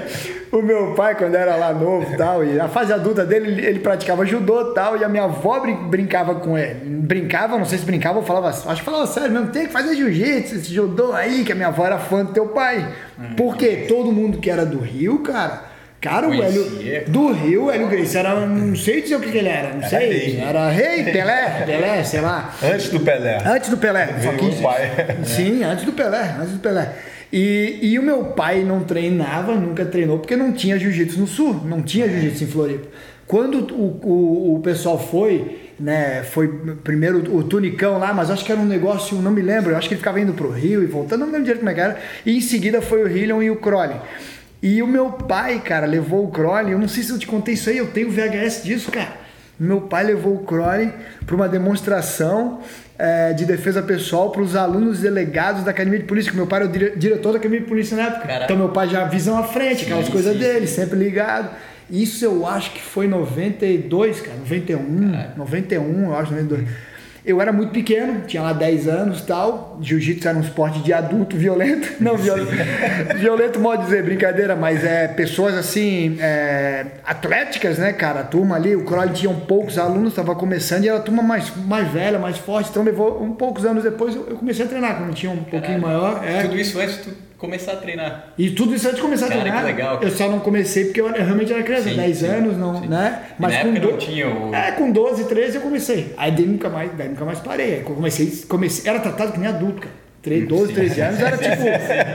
Speaker 1: o meu pai, quando era lá novo tal, e a fase adulta dele, ele praticava judô tal, e a minha avó brincava com ele. Brincava, não sei se brincava ou falava, acho que falava sério mesmo, tem que fazer jiu-jitsu, esse judô aí, que a minha avó era fã do teu pai. Hum. Porque todo mundo que era do Rio, cara, Cara, o Hélio do Rio, o Hélio Grace era, não sei dizer o que, que ele era, não era sei. Rei. Era rei, Pelé, Pelé, sei lá.
Speaker 2: Antes do Pelé.
Speaker 1: Antes do Pelé.
Speaker 2: Só que, pai.
Speaker 1: Sim, antes do Pelé, antes do Pelé. E, e o meu pai não treinava, nunca treinou, porque não tinha jiu-jitsu no sul, não tinha jiu-jitsu em Floripa. Quando o, o, o pessoal foi, né, foi primeiro o tunicão lá, mas acho que era um negócio, não me lembro, acho que ele ficava indo pro Rio e voltando, não me lembro direito como é que era, e em seguida foi o Hillion e o Crowley. E o meu pai, cara, levou o Crowley. Eu não sei se eu te contei isso aí, eu tenho VHS disso, cara. Meu pai levou o Crowley para uma demonstração é, de defesa pessoal para os alunos delegados da Academia de Polícia, que meu pai era o dire diretor da Academia de Polícia na época. Caraca. Então meu pai já visão à frente, aquelas sim, coisas sim, dele, sim. sempre ligado. Isso eu acho que foi 92, cara, 91, Caraca. 91, eu acho, 92. Eu era muito pequeno, tinha lá 10 anos e tal. Jiu-jitsu era um esporte de adulto violento. Não, violento, violento, modo dizer, brincadeira, mas é pessoas assim, é, atléticas, né, cara? A turma ali, o Crowley tinha poucos alunos, estava começando e era a turma mais, mais velha, mais forte. Então levou um poucos anos depois eu comecei a treinar, quando tinha um pouquinho maior.
Speaker 3: É. Tudo isso antes tu começar a treinar.
Speaker 1: E tudo isso antes de começar
Speaker 3: cara,
Speaker 1: a treinar.
Speaker 3: Que legal.
Speaker 1: Eu só não comecei porque eu, realmente era criança,
Speaker 3: Sim,
Speaker 1: 10
Speaker 3: sim,
Speaker 1: anos, não,
Speaker 3: sim.
Speaker 1: né?
Speaker 3: Mas
Speaker 1: com
Speaker 3: na época
Speaker 1: do-
Speaker 3: não tinha o...
Speaker 1: É, com 12, 13 eu comecei. Aí daí nunca mais, daí nunca mais parei. Aí comecei, comecei, era tratado que nem adulto, cara. Tre- 12, 13 anos era tipo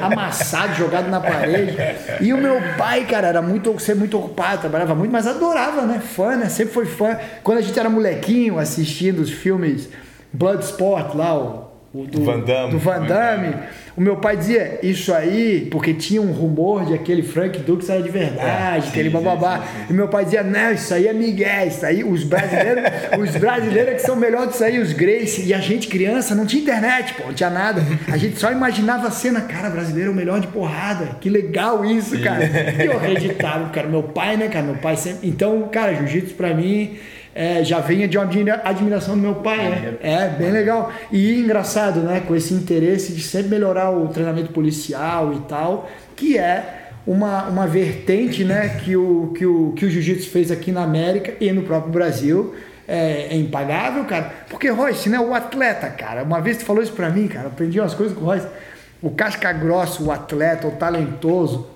Speaker 1: amassado, jogado na parede. E o meu pai, cara, era muito, sempre muito ocupado, trabalhava muito, mas adorava, né? Fã, né? Sempre foi fã. Quando a gente era molequinho assistindo os filmes Bloodsport lá, o do
Speaker 2: Van Damme.
Speaker 1: do Van Damme, o meu pai dizia isso aí, porque tinha um rumor de aquele Frank Dux era de verdade,
Speaker 3: É,
Speaker 1: aquele bababá. E meu pai dizia, não, isso aí é Miguel, isso aí, os brasileiros, os brasileiros que são melhores disso aí, os Grace. E a gente, criança, não tinha internet, pô, não tinha nada. A gente só imaginava a cena, cara, brasileiro é o melhor de porrada. Que legal isso, cara. E eu acreditava, cara, meu pai, né, cara, meu pai sempre. Então, cara, jiu-jitsu pra mim. É, já venha de uma admira- admiração do meu pai, né? É, bem legal. E engraçado, né? Com esse interesse de sempre melhorar o treinamento policial e tal, que é uma, uma vertente né, que o, que o, que o jiu-jitsu fez aqui na América e no próprio Brasil. É, é impagável, cara. Porque, Royce, né, o atleta, cara, uma vez tu falou isso pra mim, cara, aprendi umas coisas com o Royce. O casca grossa, o atleta, o talentoso,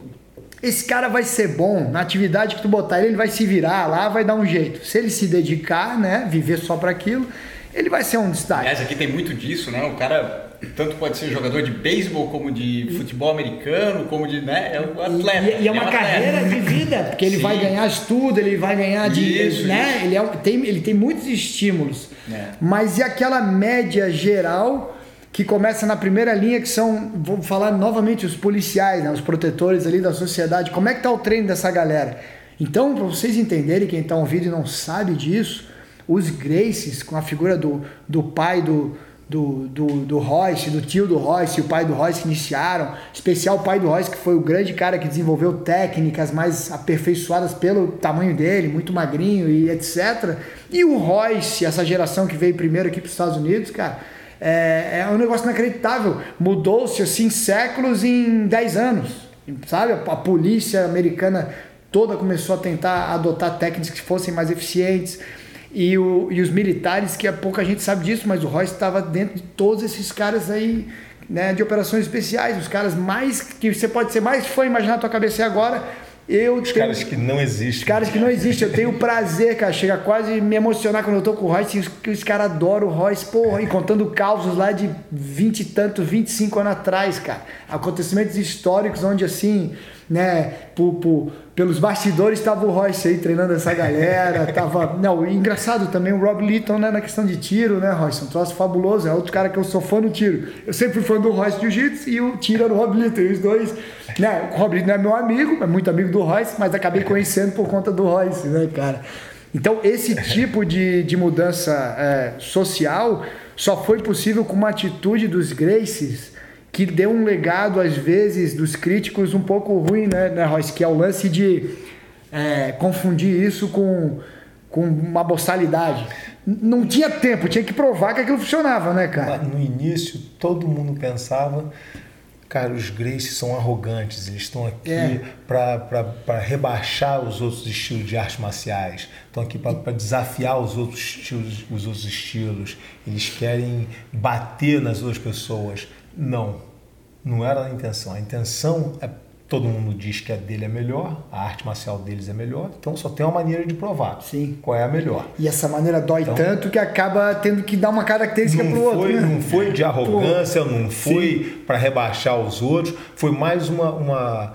Speaker 1: esse cara vai ser bom na atividade que tu botar ele, ele vai se virar lá, vai dar um jeito. Se ele se dedicar, né, viver só para aquilo, ele vai ser um destaque.
Speaker 3: Aliás, aqui tem muito disso, né? O cara tanto pode ser jogador de beisebol, como de futebol americano, como de, né? É um atleta.
Speaker 1: E, e é uma
Speaker 3: um atleta.
Speaker 1: carreira de vida, porque ele
Speaker 3: Sim.
Speaker 1: vai ganhar estudo, ele vai ganhar de,
Speaker 3: Isso,
Speaker 1: né? Ele, é, tem, ele tem muitos estímulos.
Speaker 3: É.
Speaker 1: Mas e aquela média geral que começa na primeira linha, que são, vou falar novamente, os policiais, né? os protetores ali da sociedade. Como é que tá o treino dessa galera? Então, para vocês entenderem, quem está ouvindo e não sabe disso, os Gracies, com a figura do, do pai do, do, do, do Royce, do tio do Royce o pai do Royce que iniciaram, especial o pai do Royce que foi o grande cara que desenvolveu técnicas mais aperfeiçoadas pelo tamanho dele, muito magrinho e etc. E o Royce, essa geração que veio primeiro aqui para os Estados Unidos, cara, é, é um negócio inacreditável. Mudou-se assim séculos em 10 anos, sabe? A, polícia americana toda começou a tentar adotar técnicas que fossem mais eficientes. E, o, e os militares, que a pouca gente sabe disso, mas o Royce estava dentro de todos esses caras aí, né, de operações especiais, os caras mais que você pode ser mais fã imaginar na tua cabeça agora. Eu
Speaker 2: Os
Speaker 1: tenho-
Speaker 2: caras que não existem.
Speaker 1: os caras que não existem, eu tenho prazer, cara. Chega quase me emocionar quando eu tô com o Royce, os- que os caras adoram o Royce, porra, e contando causos lá de 20 e tanto, 25 anos atrás, cara. Acontecimentos históricos onde assim, né, por, por- pelos bastidores tava o Royce aí treinando essa galera, tava. Não, engraçado também o Rob Litton, né, na questão de tiro, né, Royce? Um troço fabuloso, é outro cara que eu sou fã do tiro. Eu sempre fui fã do Royce Jiu-Jitsu e o tiro era o Rob Litton, e os dois. Né, o Rob Litton é meu amigo, é muito amigo do Royce, mas acabei conhecendo por conta do Royce, né, cara? Então, esse tipo de, de mudança é, social só foi possível com uma atitude dos Gracies que deu um legado, às vezes, dos críticos um pouco ruim, né, né Royce? Que é o lance de é, confundir isso com, com uma boçalidade. Não tinha tempo, tinha que provar que aquilo funcionava, né, cara?
Speaker 2: No início, todo mundo pensava, cara, os Gracie são arrogantes, eles estão aqui
Speaker 1: É.
Speaker 2: para rebaixar os outros estilos de artes marciais, estão aqui para desafiar os outros estilos, os outros estilos, eles querem bater nas outras pessoas. Não, não era a intenção. A intenção é todo mundo diz que a dele é melhor, a arte marcial deles é melhor, então só tem uma maneira de provar
Speaker 1: Sim.
Speaker 2: qual é a melhor.
Speaker 1: E essa maneira dói
Speaker 2: Então-
Speaker 1: tanto que acaba tendo que dar uma característica
Speaker 2: não
Speaker 1: pro outro. né?
Speaker 2: não foi de arrogância, não foi para rebaixar os outros, foi mais uma, uma,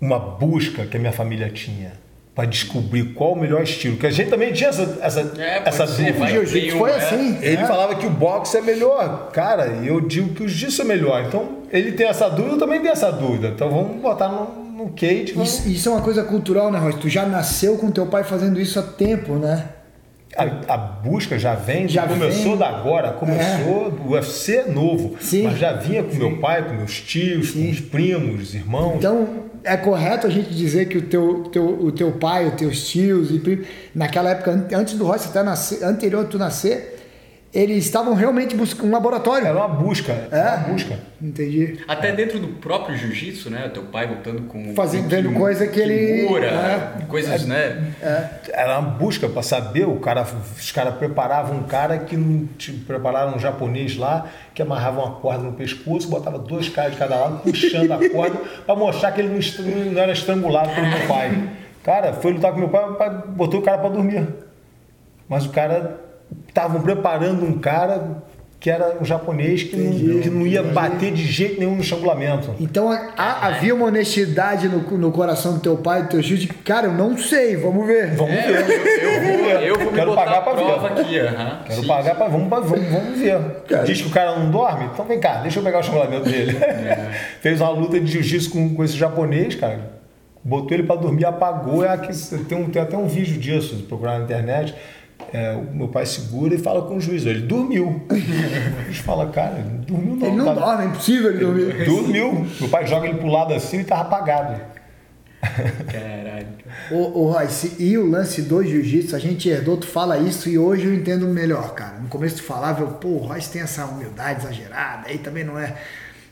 Speaker 2: uma busca que a minha família tinha para descobrir qual o melhor estilo. Que a gente também tinha essa, essa,
Speaker 3: É,
Speaker 2: essa
Speaker 3: ser,
Speaker 2: dúvida.
Speaker 1: foi
Speaker 3: é.
Speaker 1: assim.
Speaker 2: Ele
Speaker 1: né?
Speaker 2: falava que o boxe é melhor. Cara, eu digo que o jiu-jitsu é melhor. Então, ele tem essa dúvida, eu também tenho essa dúvida. Então, vamos botar no, no cage. vamos-
Speaker 1: Isso, isso é uma coisa cultural, né, Royce? Tu já nasceu com teu pai fazendo isso há tempo, né?
Speaker 2: A, a busca já vem,
Speaker 1: Já
Speaker 2: começou
Speaker 1: vem. É.
Speaker 2: da agora, começou do UFC novo,
Speaker 1: Sim.
Speaker 2: mas já vinha com meu pai, com meus tios, com os primos, irmãos.
Speaker 1: Então, é correto a gente dizer que o teu, teu, o teu pai, os teus tios, e primos, naquela época, an- antes do Royce até nascer, anterior a tu nascer, eles estavam realmente buscando um laboratório.
Speaker 2: Era uma busca.
Speaker 1: É?
Speaker 2: Uma busca.
Speaker 1: Entendi.
Speaker 3: Até dentro do próprio jiu-jitsu, né? Teu pai lutando com.
Speaker 1: Fazendo-
Speaker 3: com
Speaker 1: coisa que ele-
Speaker 3: kimura,
Speaker 1: é.
Speaker 3: coisas, né?
Speaker 2: Era uma busca para saber. O cara, os caras preparavam um cara que não te- prepararam um japonês lá que amarrava uma corda no pescoço, botava dois caras de cada lado puxando a corda para mostrar que ele não, est- não era estrangulado pelo meu pai. Cara, foi lutar com meu pai, meu pai botou o cara para dormir. Mas o cara estavam preparando um cara que era um japonês que, não, que não ia bater de jeito nenhum no estrangulamento.
Speaker 1: Então a- a- havia uma honestidade no, no coração do teu pai, do teu tio, de cara, eu não sei, vamos ver.
Speaker 2: Vamos
Speaker 3: É,
Speaker 2: ver.
Speaker 3: eu, eu vou, eu vou me
Speaker 2: Quero
Speaker 3: botar
Speaker 2: pagar
Speaker 3: a
Speaker 2: pra ver.
Speaker 3: prova aqui. aham.
Speaker 2: Quero
Speaker 3: Sim,
Speaker 2: pagar para vamos, vamos, vamos ver. Diz que o cara não dorme? Então vem cá, deixa eu pegar o estrangulamento dele. Fez uma luta de jiu-jitsu com, com esse japonês, cara. Botou ele para dormir, apagou. É aqui, tem, um, tem até um vídeo disso, procurar na internet. É, o meu pai segura e fala com o juiz, ele dormiu. O juiz fala, cara, ele dormiu não.
Speaker 1: Ele não
Speaker 2: tá-
Speaker 1: dorme, é impossível ele dormir.
Speaker 2: Dormiu. Meu pai joga ele pro lado assim e tava apagado.
Speaker 3: Caralho.
Speaker 1: Ô, ô Royce, e o lance do jiu-jitsu, a gente herdou, tu fala isso e hoje eu entendo melhor, cara. No começo tu falava, eu, pô, o Royce tem essa humildade exagerada, aí também não é.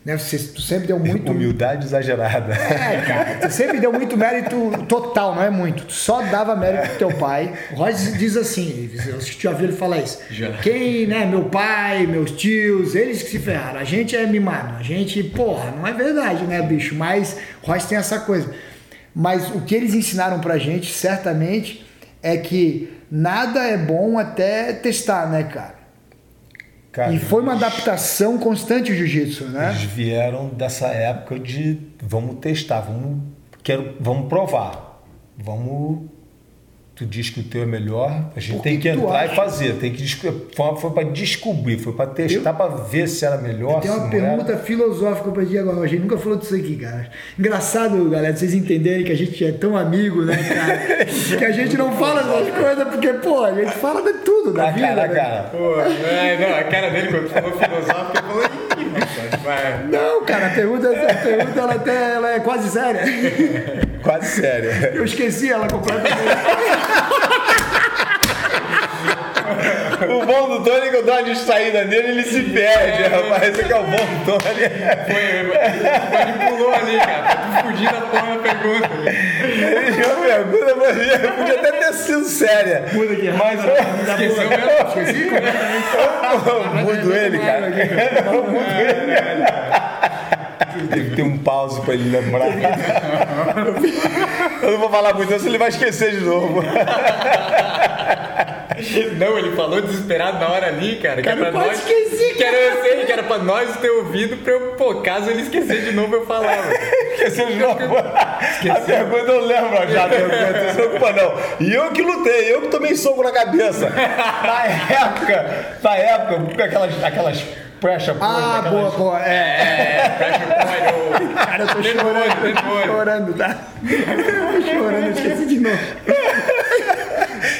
Speaker 1: Né? Você, tu sempre deu muito.
Speaker 2: Humildade exagerada.
Speaker 1: É, cara, tu sempre deu muito mérito total, não é muito. Tu só dava mérito pro teu pai. O Royce diz assim, eu já vi ele falar isso.
Speaker 3: Já.
Speaker 1: Quem, né, meu pai, meus tios, eles que se ferraram. A gente é mimado. A gente, porra, não é verdade, né, bicho? Mas Royce tem essa coisa. Mas o que eles ensinaram pra gente, certamente, é que nada é bom até testar, né, cara?
Speaker 2: Cara,
Speaker 1: E foi uma adaptação constante o jiu-jitsu, né?
Speaker 2: Eles vieram dessa época de vamos testar, vamos, quero, vamos provar. Vamos. Tu diz que o teu é melhor, a gente
Speaker 1: Por
Speaker 2: tem
Speaker 1: que
Speaker 2: que, entrar
Speaker 1: acha?
Speaker 2: e fazer. Tem que, foi, foi para descobrir, foi para testar, para ver se era melhor.
Speaker 1: Tem uma
Speaker 2: não
Speaker 1: pergunta
Speaker 2: era.
Speaker 1: filosófica pra ti agora. A gente nunca falou disso aqui, cara. Engraçado, galera, vocês entenderem que a gente é tão amigo, né, cara? que a gente não fala essas coisas porque, pô, a gente fala de tudo da
Speaker 2: Na
Speaker 1: vida.
Speaker 2: cara,
Speaker 1: né?
Speaker 2: cara.
Speaker 3: Pô, é, não, a cara dele quando falou filosófico, eu falei.
Speaker 1: Não, cara, a pergunta, a pergunta ela, até, ela é quase séria.
Speaker 2: Quase sério.
Speaker 1: Eu esqueci ela completamente.
Speaker 2: o bom do Tony é que eu dou uma distraída nele ele se perde, rapaz. Esse que é o bom do Tony.
Speaker 3: Foi, manipulou ali, cara, da pergunta.
Speaker 2: Uma pergunta, mas podia até ter sido séria.
Speaker 1: Muda aqui,
Speaker 2: Mas
Speaker 3: Esqueceu mesmo? Esqueci
Speaker 2: eu mudo ele, cara. Eu mudo ele. Tem que ter um pause pra ele lembrar. Eu não vou falar muito, senão ele vai esquecer de novo.
Speaker 3: Não, ele falou desesperado na hora ali, cara. Que
Speaker 1: Cara,
Speaker 3: era pra
Speaker 1: eu
Speaker 3: nós.
Speaker 1: quase esqueci,
Speaker 3: que era, eu sei, que era pra nós ter ouvido pra eu, pô, caso ele esquecer de novo, eu falava.
Speaker 2: Esqueceu de novo. A pergunta eu lembro já. A pergunta, não se preocupa não. E eu que lutei, eu que tomei soco na cabeça. Na época, na época, com aquelas, aquelas pressure points,
Speaker 1: Ah,
Speaker 2: aquelas-
Speaker 1: boa, boa. É,
Speaker 3: É, pressure point,
Speaker 1: cara, eu tô chorando.
Speaker 3: no olho.
Speaker 1: chorando, tá? tô chorando, eu esqueci de novo.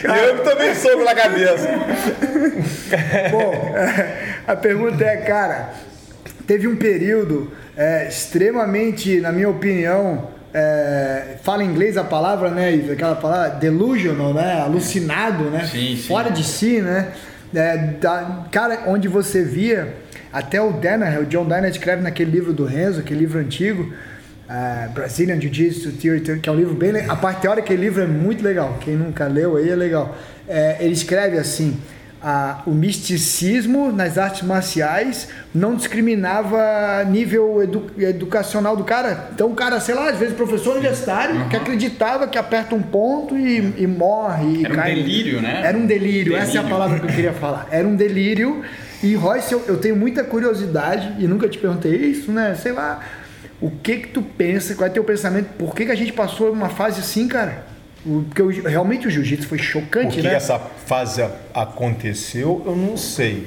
Speaker 2: Eu que tomei soco na cabeça.
Speaker 1: Bom, a pergunta é, cara, teve um período é, extremamente, na minha opinião, é, fala em inglês a palavra, né? Aquela palavra delusional, né? Alucinado, né?
Speaker 3: Sim, sim.
Speaker 1: Fora de si, né? É, da- cara, onde você via, até o Danaher, o John Danaher escreve naquele livro do Renzo, aquele livro antigo, é, Brazilian Jiu-Jitsu Theory, que é um livro bem legal. A parte teórica daquele livro é muito legal. Quem nunca leu aí é legal. É, ele escreve assim: o misticismo nas artes marciais não discriminava nível edu- educacional do cara. Então, o cara, sei lá, às vezes professor universitário que acreditava que aperta um ponto e, e morre. E
Speaker 3: Era um
Speaker 1: cai.
Speaker 3: delírio, né?
Speaker 1: Era um delírio, essa é a
Speaker 3: Delírio.
Speaker 1: palavra que eu queria falar. Era um delírio. E Royce, eu, eu tenho muita curiosidade e nunca te perguntei isso, né? Sei lá, o que que tu pensa, qual é teu pensamento, por que, que a gente passou uma fase assim, cara? O- Porque o- realmente o jiu-jitsu foi
Speaker 2: Por
Speaker 1: chocante,
Speaker 2: que
Speaker 1: né?
Speaker 2: essa fase aconteceu, eu não sei.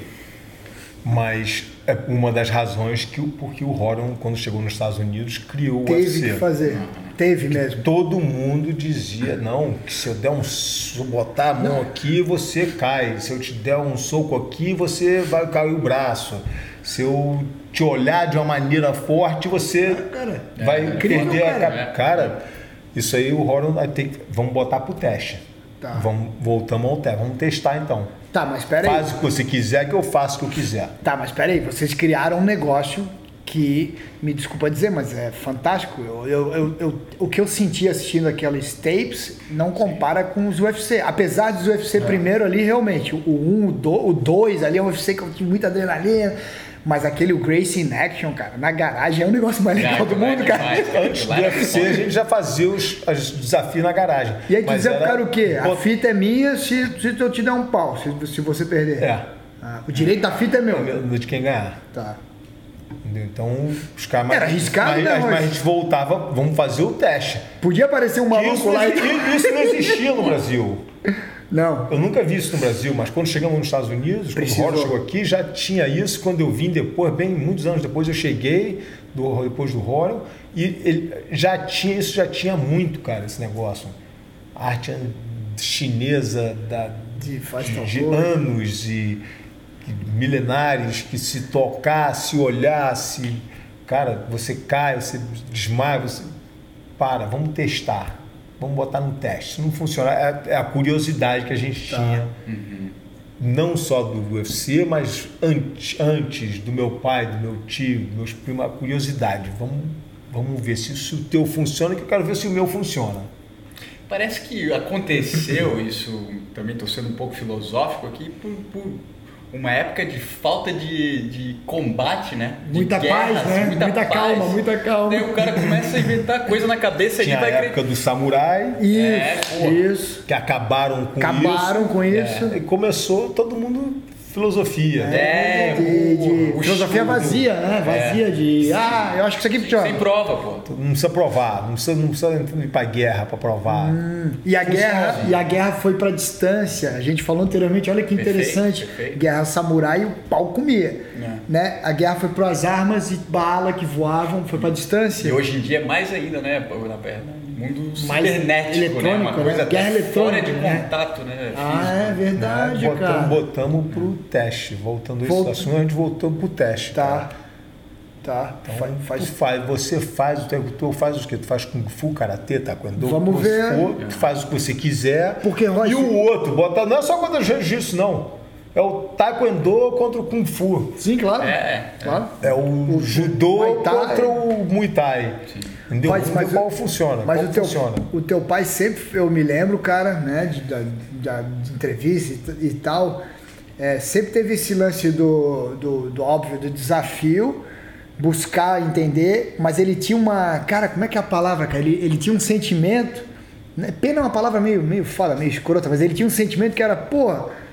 Speaker 2: Mas é uma das razões que o, porque o Horan, quando chegou nos Estados Unidos, criou o
Speaker 1: Teve
Speaker 2: UFC.
Speaker 1: que fazer. Teve mesmo.
Speaker 2: Todo mundo dizia, não, que se eu der um soco, botar a mão aqui, você cai. Se eu te der um soco aqui, você vai cair o braço. Se eu te olhar de uma maneira forte, você
Speaker 1: cara.
Speaker 2: vai
Speaker 1: incrível,
Speaker 2: perder a
Speaker 1: cara.
Speaker 2: cara. Cara, isso aí o Horan vai ter que. Vamos botar pro teste.
Speaker 1: Tá.
Speaker 2: Vamos, voltamos ao teste. Vamos testar então.
Speaker 1: Tá, mas espera aí.
Speaker 2: Faz o que você quiser, que eu faço o que eu quiser.
Speaker 1: Tá, mas espera aí. Vocês criaram um negócio que, me desculpa dizer, mas é fantástico. Eu, eu, eu, eu- o que eu senti assistindo aqueles tapes não compara com os UFC. Apesar dos UFC primeiro ali, realmente, o 1, o 2 ali é um UFC que tinha muita adrenalina. Mas aquele o Gracie in Action, cara, na garagem é o negócio mais legal do mundo, cara.
Speaker 3: demais, cara.
Speaker 2: Antes do UFC, a gente já fazia os, os desafios na garagem.
Speaker 1: E aí tu dizia pro cara o quê? A fita é minha se, se eu te der um pau, se, se você perder.
Speaker 2: É.
Speaker 1: Ah, o direito da fita é meu.
Speaker 2: de de quem ganhar.
Speaker 1: Tá.
Speaker 2: Então, os caras
Speaker 1: Era arriscado,
Speaker 2: mas,
Speaker 1: né,
Speaker 2: mas, a gente voltava, vamos fazer o teste.
Speaker 1: Podia aparecer um maluco
Speaker 2: Isso,
Speaker 1: lá e.
Speaker 2: isso não existia no Brasil.
Speaker 1: Não.
Speaker 2: Eu nunca vi isso no Brasil, mas quando chegamos nos Estados Unidos, quando
Speaker 1: Precisou.
Speaker 2: o Horror chegou aqui, já tinha isso. Quando eu vim depois, bem muitos anos depois, eu cheguei do, depois do Horror e ele já tinha isso, já tinha muito, cara, esse negócio. Arte chinesa da,
Speaker 1: De faz
Speaker 2: de, de anos e milenares que se tocar, se olhar, se cara, você cai, você desmaia, você para, vamos testar, vamos botar no teste. Se não funcionar, é, é a curiosidade que a gente
Speaker 1: Tá.
Speaker 2: tinha, não só do UFC, mas antes, antes do meu pai, do meu tio, dos meus primos, a curiosidade. Vamos, vamos ver se, se o teu funciona, que eu quero ver se o meu funciona.
Speaker 3: Parece que aconteceu isso, também estou sendo um pouco filosófico aqui, por, por uma época de falta de, de combate, né? De
Speaker 1: Muita paz, né? Muita
Speaker 3: paz.
Speaker 1: calma, muita calma.
Speaker 3: Daí o cara começa a inventar coisa na cabeça e
Speaker 2: Tinha a
Speaker 3: vai
Speaker 2: época do samurai,
Speaker 1: Isso,
Speaker 3: É,
Speaker 1: isso.
Speaker 2: que acabaram com
Speaker 1: Acabaram
Speaker 2: isso.
Speaker 1: com isso.
Speaker 2: E começou todo mundo filosofia.
Speaker 3: É,
Speaker 1: de, de
Speaker 3: o- o
Speaker 1: filosofia
Speaker 3: estudo.
Speaker 1: vazia, né? Vazia de. Ah, eu acho que isso aqui funciona.
Speaker 3: Sem prova, pô.
Speaker 2: Não precisa provar, não precisa, não precisa ir pra guerra para provar.
Speaker 1: E a guerra, e a guerra foi pra distância. A gente falou anteriormente, olha que
Speaker 3: Perfeito,
Speaker 1: interessante.
Speaker 3: perfeito.
Speaker 1: Guerra samurai e o pau comia.
Speaker 3: É.
Speaker 1: Né? A guerra foi para as armas e bala que voavam, foi pra distância.
Speaker 3: E hoje em dia é mais ainda, né? pô, Na perna. Mundo
Speaker 1: Mais
Speaker 3: cibernético, né?
Speaker 1: eletrônico,
Speaker 3: Uma
Speaker 1: né?
Speaker 3: coisa
Speaker 1: Guerra
Speaker 3: até fora
Speaker 1: eletrônica,
Speaker 3: de
Speaker 1: né?
Speaker 3: contato, né?
Speaker 1: Ah, é verdade,
Speaker 2: Né?
Speaker 1: cara.
Speaker 2: Botamos, botamos pro teste. Voltando a esse
Speaker 1: Volta-
Speaker 2: assunto, a gente voltou pro teste.
Speaker 1: Tá.
Speaker 2: cara.
Speaker 1: Tá.
Speaker 2: Então,
Speaker 1: Fa-
Speaker 2: tu
Speaker 1: faz,
Speaker 2: faz, você faz o teu, tu faz o quê? Tu faz Kung Fu, Karatê, Taekwondo?
Speaker 1: Vamos
Speaker 2: o que
Speaker 1: ver.
Speaker 2: for, tu faz o que você quiser.
Speaker 1: Porque, Royce-
Speaker 2: E o outro, bota, não é só contra o Jiu-Jitsu, não. É o Taekwondo contra o Kung Fu.
Speaker 1: Sim, claro.
Speaker 3: É,
Speaker 1: claro.
Speaker 2: É o, Judô
Speaker 1: Muay Thai.
Speaker 2: contra o Muay Thai. Entendeu?
Speaker 1: Mas-
Speaker 2: Mas, qual
Speaker 1: o-
Speaker 2: funciona?
Speaker 1: Mas
Speaker 2: qual
Speaker 1: o teu,
Speaker 2: funciona?
Speaker 1: o teu pai sempre, eu me lembro, cara, né, de, da- de entrevista e, e tal, é, sempre teve esse lance do, do, do óbvio, do desafio, buscar entender, mas ele tinha uma, cara, como é que é a palavra, cara? Ele, ele tinha um sentimento, né, pena é uma palavra meio, meio foda, meio escrota, mas ele tinha um sentimento que era, pô,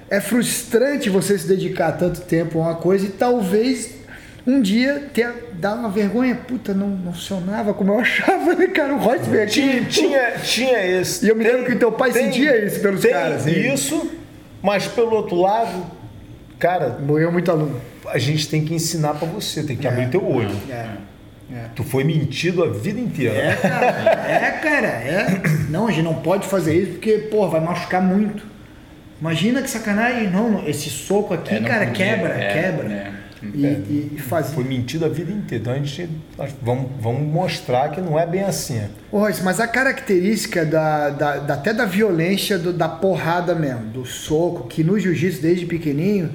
Speaker 1: é frustrante você se dedicar tanto tempo a uma coisa e talvez um dia ter, dar uma vergonha, puta, não, não funcionava como eu achava, né, cara? O aqui.
Speaker 2: Tinha, tinha, tinha esse.
Speaker 1: E eu me lembro que o teu pai sentia isso pelos
Speaker 2: tem
Speaker 1: caras, hein?
Speaker 2: Isso, mas pelo outro lado, cara,
Speaker 1: Morreu muito aluno.
Speaker 2: a gente tem que ensinar pra você, tem que abrir teu olho.
Speaker 1: É. É.
Speaker 2: Tu foi mentido a vida inteira.
Speaker 1: É, cara, é, cara, é. Não, a gente não pode fazer isso porque, pô, vai machucar muito. Imagina que sacanagem. Não, não, esse soco aqui,
Speaker 3: É,
Speaker 1: cara,
Speaker 3: podia,
Speaker 1: quebra,
Speaker 3: é,
Speaker 1: quebra.
Speaker 3: Né?
Speaker 1: E, e, e fazia.
Speaker 2: Foi mentido a vida inteira. Então a gente vamos, vamos mostrar que não é bem assim.
Speaker 1: Ô, Royce, mas a característica da, da- da- até da violência, do- da porrada mesmo, do soco, que no jiu-jitsu desde pequenininho,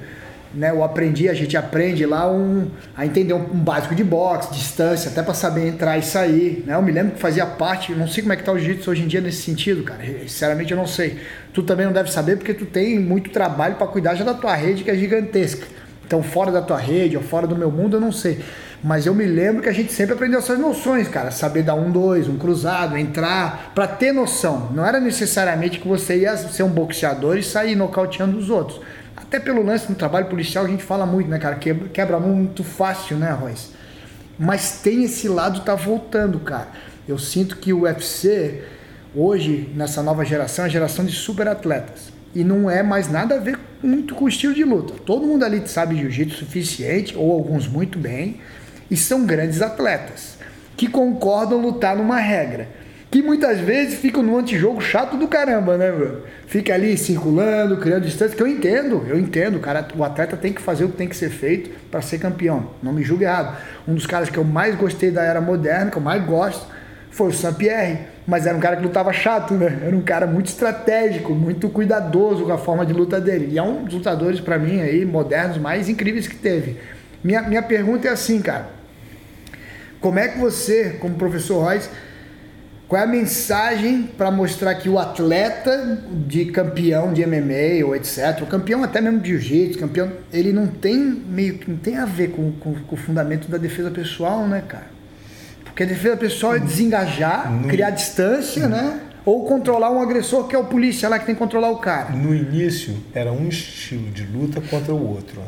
Speaker 1: né, eu aprendi, a gente aprende lá um, a entender um, um básico de boxe, distância, até para saber entrar e sair. Né? Eu me lembro que fazia parte, eu não sei como é que tá o jiu-jitsu hoje em dia nesse sentido, cara. Sinceramente eu não sei. Tu também não deve saber porque tu tem muito trabalho para cuidar já da tua rede que é gigantesca. Então, fora da tua rede ou fora do meu mundo, eu não sei. Mas eu me lembro que a gente sempre aprendeu essas noções, cara. Saber dar um, dois, um cruzado, entrar, pra ter noção. Não era necessariamente que você ia ser um boxeador e sair nocauteando os outros. Até pelo lance no trabalho policial a gente fala muito, né, cara? Quebra, quebra muito fácil, né, Royce? Mas tem esse lado tá voltando, cara. Eu sinto que o UFC, hoje, nessa nova geração, é a geração de super atletas. E não é mais nada a ver muito com o estilo de luta. Todo mundo ali sabe jiu-jitsu suficiente, ou alguns muito bem, e são grandes atletas que concordam lutar numa regra. Que muitas vezes ficam num antijogo chato do caramba, né, meu? Fica ali circulando, criando distância, que eu entendo, eu entendo, cara, o atleta tem que fazer o que tem que ser feito para ser campeão. Não me julgue errado. Um dos caras que eu mais gostei da era moderna, que eu mais gosto, foi o Saint-Pierre, mas era um cara que lutava chato, né? Era um cara muito estratégico, muito cuidadoso com a forma de luta dele. E é um dos lutadores, para mim, aí, modernos, mais incríveis que teve. Minha, minha pergunta é assim, cara. Como é que você, como professor Royce, qual é a mensagem para mostrar que o atleta de campeão de MMA ou etc, o campeão até mesmo de jiu-jitsu, campeão, ele não tem meio que não tem a ver com, com, com, o fundamento da defesa pessoal, né, cara? Porque a defesa pessoal é desengajar, no, criar distância, no, né? Ou controlar um agressor que é o polícia lá que tem que controlar o cara.
Speaker 2: No início era um estilo de luta contra o outro.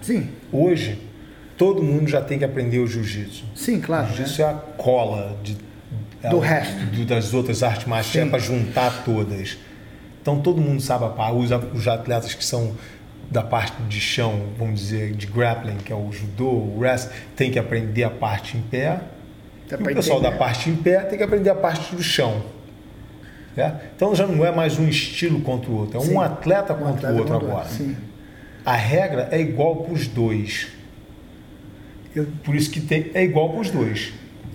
Speaker 1: Sim.
Speaker 2: Hoje todo mundo já tem que aprender o jiu-jitsu.
Speaker 1: Sim, claro.
Speaker 2: O jiu-jitsu né? é a cola de,
Speaker 1: do é, resto
Speaker 2: do, das outras artes marciais é para juntar todas. Então todo mundo sabe a par. Os, os atletas que são da parte de chão, vamos dizer, de grappling, que é o judô, o wrestling, tem que aprender a parte em pé. e o pessoal da parte em pé tem que aprender a parte do chão. É? Então já não é mais um estilo contra o outro, é Sim. um atleta contra um atleta o outro agora. A regra é igual para os dois. Por isso que tem, é igual para os dois.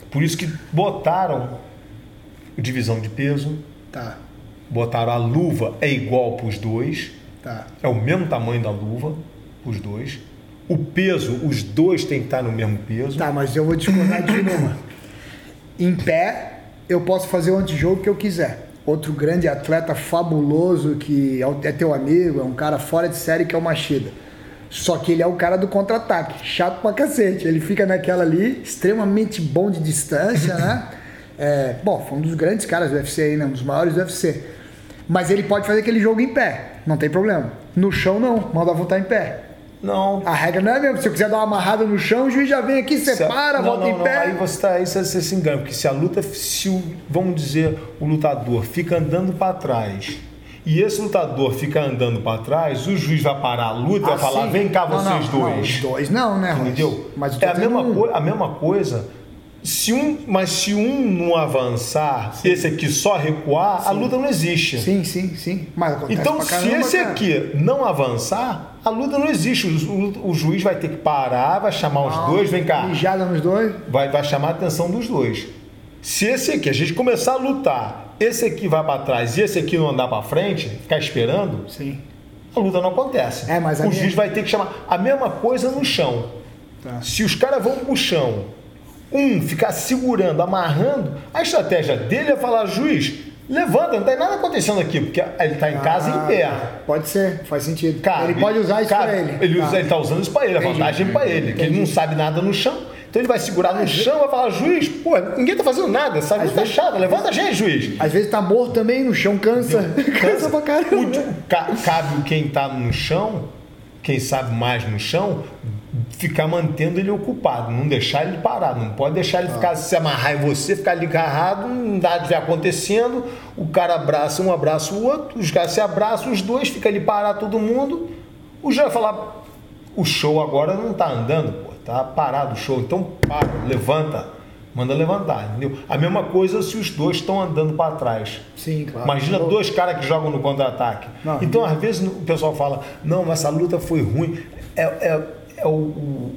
Speaker 2: Por isso que botaram divisão de peso.
Speaker 1: Tá.
Speaker 2: Botaram a luva é igual para os dois.
Speaker 1: Tá.
Speaker 2: É o mesmo tamanho da luva, os dois. O peso, os dois têm que estar no mesmo peso.
Speaker 1: Tá, mas eu vou discordar de uma. Em pé, eu posso fazer o antijogo que eu quiser. Outro grande atleta fabuloso que é teu amigo, é um cara fora de série que é o Machida só que ele é o cara do contra-ataque, chato pra cacete. Ele fica naquela ali, extremamente bom de distância, né? É, bom, foi um dos grandes caras do UFC aí, né? Um dos maiores do UFC. Mas ele pode fazer aquele jogo em pé, não tem problema. No chão, não, manda voltar em pé.
Speaker 2: Não.
Speaker 1: A regra não é mesmo. Se eu quiser dar uma amarrada no chão, o juiz já vem aqui, separa,
Speaker 2: não,
Speaker 1: volta
Speaker 2: não,
Speaker 1: em
Speaker 2: não.
Speaker 1: pé.
Speaker 2: Aí você, tá, aí você, você se engana, porque se a luta, se o, vamos dizer, o lutador fica andando para trás e esse lutador fica andando para trás, o juiz vai parar a luta e vai falar: vem cá, vocês
Speaker 1: não,
Speaker 2: dois.
Speaker 1: Não, os dois não, né?
Speaker 2: Entendeu? Mas é a mesma, um... a mesma coisa. Se um, mas se um não avançar, sim. esse aqui só recuar, sim. a luta não existe.
Speaker 1: Sim, sim, sim.
Speaker 2: então,
Speaker 1: caramba,
Speaker 2: se esse cara. aqui não avançar, a luta não existe. O, o, o, juiz vai ter que parar, vai chamar os dois, vem cá.
Speaker 1: Mijada nos dois?
Speaker 2: Vai, vai chamar a atenção dos dois. Se esse aqui, a gente começar a lutar esse aqui vai para trás e esse aqui não andar para frente, ficar esperando,
Speaker 1: Sim.
Speaker 2: a luta não acontece.
Speaker 1: É, mas
Speaker 2: o
Speaker 1: minha...
Speaker 2: juiz vai ter que chamar. A mesma coisa no chão.
Speaker 1: Tá.
Speaker 2: Se os caras vão pro chão, um ficar segurando, amarrando, a estratégia dele é falar, juiz, levanta, não tem nada acontecendo aqui, porque ele está em casa ah, em pé.
Speaker 1: Pode ser, faz sentido. Cabe, ele pode usar isso para ele.
Speaker 2: Ele está usando isso para ele, a vantagem é para ele, que ele não sabe nada no chão. Então ele vai segurar no chão e vai falar, juiz, pô, ninguém tá fazendo nada, essa luta tá levanta a gente, juiz.
Speaker 1: Às vezes tá morto também, no chão cansa. cansa, pra caramba.
Speaker 2: O, cabe quem tá no chão, quem sabe mais no chão, ficar mantendo ele ocupado, não deixar ele parado, não pode deixar ele ah. ficar se amarrar em você, ficar ali agarrado, nada vai acontecendo, o cara abraça um, abraça o outro, os caras se abraçam, os dois, fica ali parado todo mundo, o já vai falar, o show agora não tá andando, pô. Tá parado o show, então para, levanta, manda levantar, entendeu? A mesma coisa se os dois estão andando para trás.
Speaker 1: Sim, claro.
Speaker 2: Imagina dois caras que jogam no contra-ataque. Então, às vezes, o pessoal fala, não, mas essa luta foi ruim. É, é, é o, o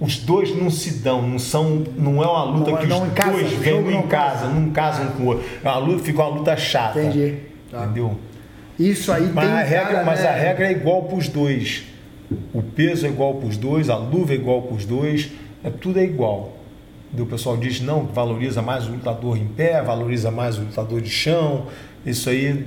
Speaker 2: os dois não se dão, não são, não é uma luta não, que os casa, dois vêm em casa, não casam com o outro. É uma luta, fica uma luta chata.
Speaker 1: Entendi.
Speaker 2: Tá. Entendeu?
Speaker 1: Isso aí
Speaker 2: mas
Speaker 1: tem
Speaker 2: a regra, cara, Mas né? a regra é igual para os dois. O peso é igual para os dois, a luva é igual para os dois, é, tudo é igual. O pessoal diz não, valoriza mais o lutador em pé, valoriza mais o lutador de chão. Isso aí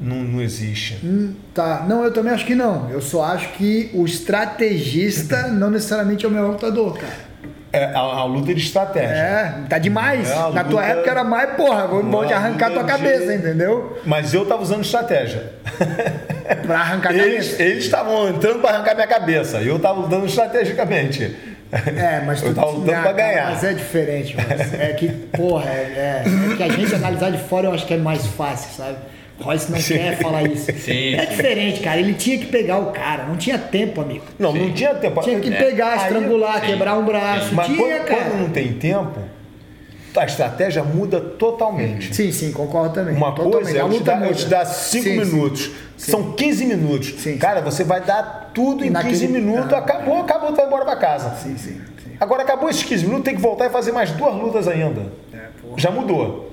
Speaker 2: não, não existe.
Speaker 1: Hum, tá, não, eu também acho que não. Eu só acho que o estrategista não necessariamente é o melhor lutador, cara.
Speaker 2: É a, a, luta de estratégia.
Speaker 1: É, tá demais. É Na tua época era mais, porra, vou te arrancar tua cabeça, de... entendeu?
Speaker 2: Mas eu tava usando estratégia.
Speaker 1: pra arrancar a
Speaker 2: cabeça. Eles estavam entrando para arrancar minha cabeça. E eu tava usando estrategicamente.
Speaker 1: É, mas
Speaker 2: eu tava lutando para ganhar.
Speaker 1: Mas é diferente, mas é que, porra, é, é, é que a gente analisar de fora eu acho que é mais fácil, sabe? Royce não Sim. quer falar isso. Sim. É diferente, cara. Ele tinha que pegar o cara. Não tinha tempo, amigo.
Speaker 2: Não, Sim. não tinha tempo.
Speaker 1: Tinha que é. pegar, estrangular, quebrar um braço.
Speaker 2: Mas
Speaker 1: tinha,
Speaker 2: quando, cara. quando não tem tempo, a estratégia muda totalmente.
Speaker 1: Sim, sim, concordo também.
Speaker 2: Uma
Speaker 1: totalmente.
Speaker 2: coisa é eu te, dar, eu te dar cinco sim, minutos. Sim. São 15 minutos. Sim. Cara, você vai dar tudo
Speaker 1: E
Speaker 2: em
Speaker 1: naquele-
Speaker 2: 15 minutos,
Speaker 1: Ah.
Speaker 2: acabou, acabou, tu vai embora pra casa.
Speaker 1: Sim, sim, sim.
Speaker 2: Agora acabou esses 15 minutos, tem que voltar e fazer mais duas lutas ainda.
Speaker 1: É.
Speaker 2: Já mudou.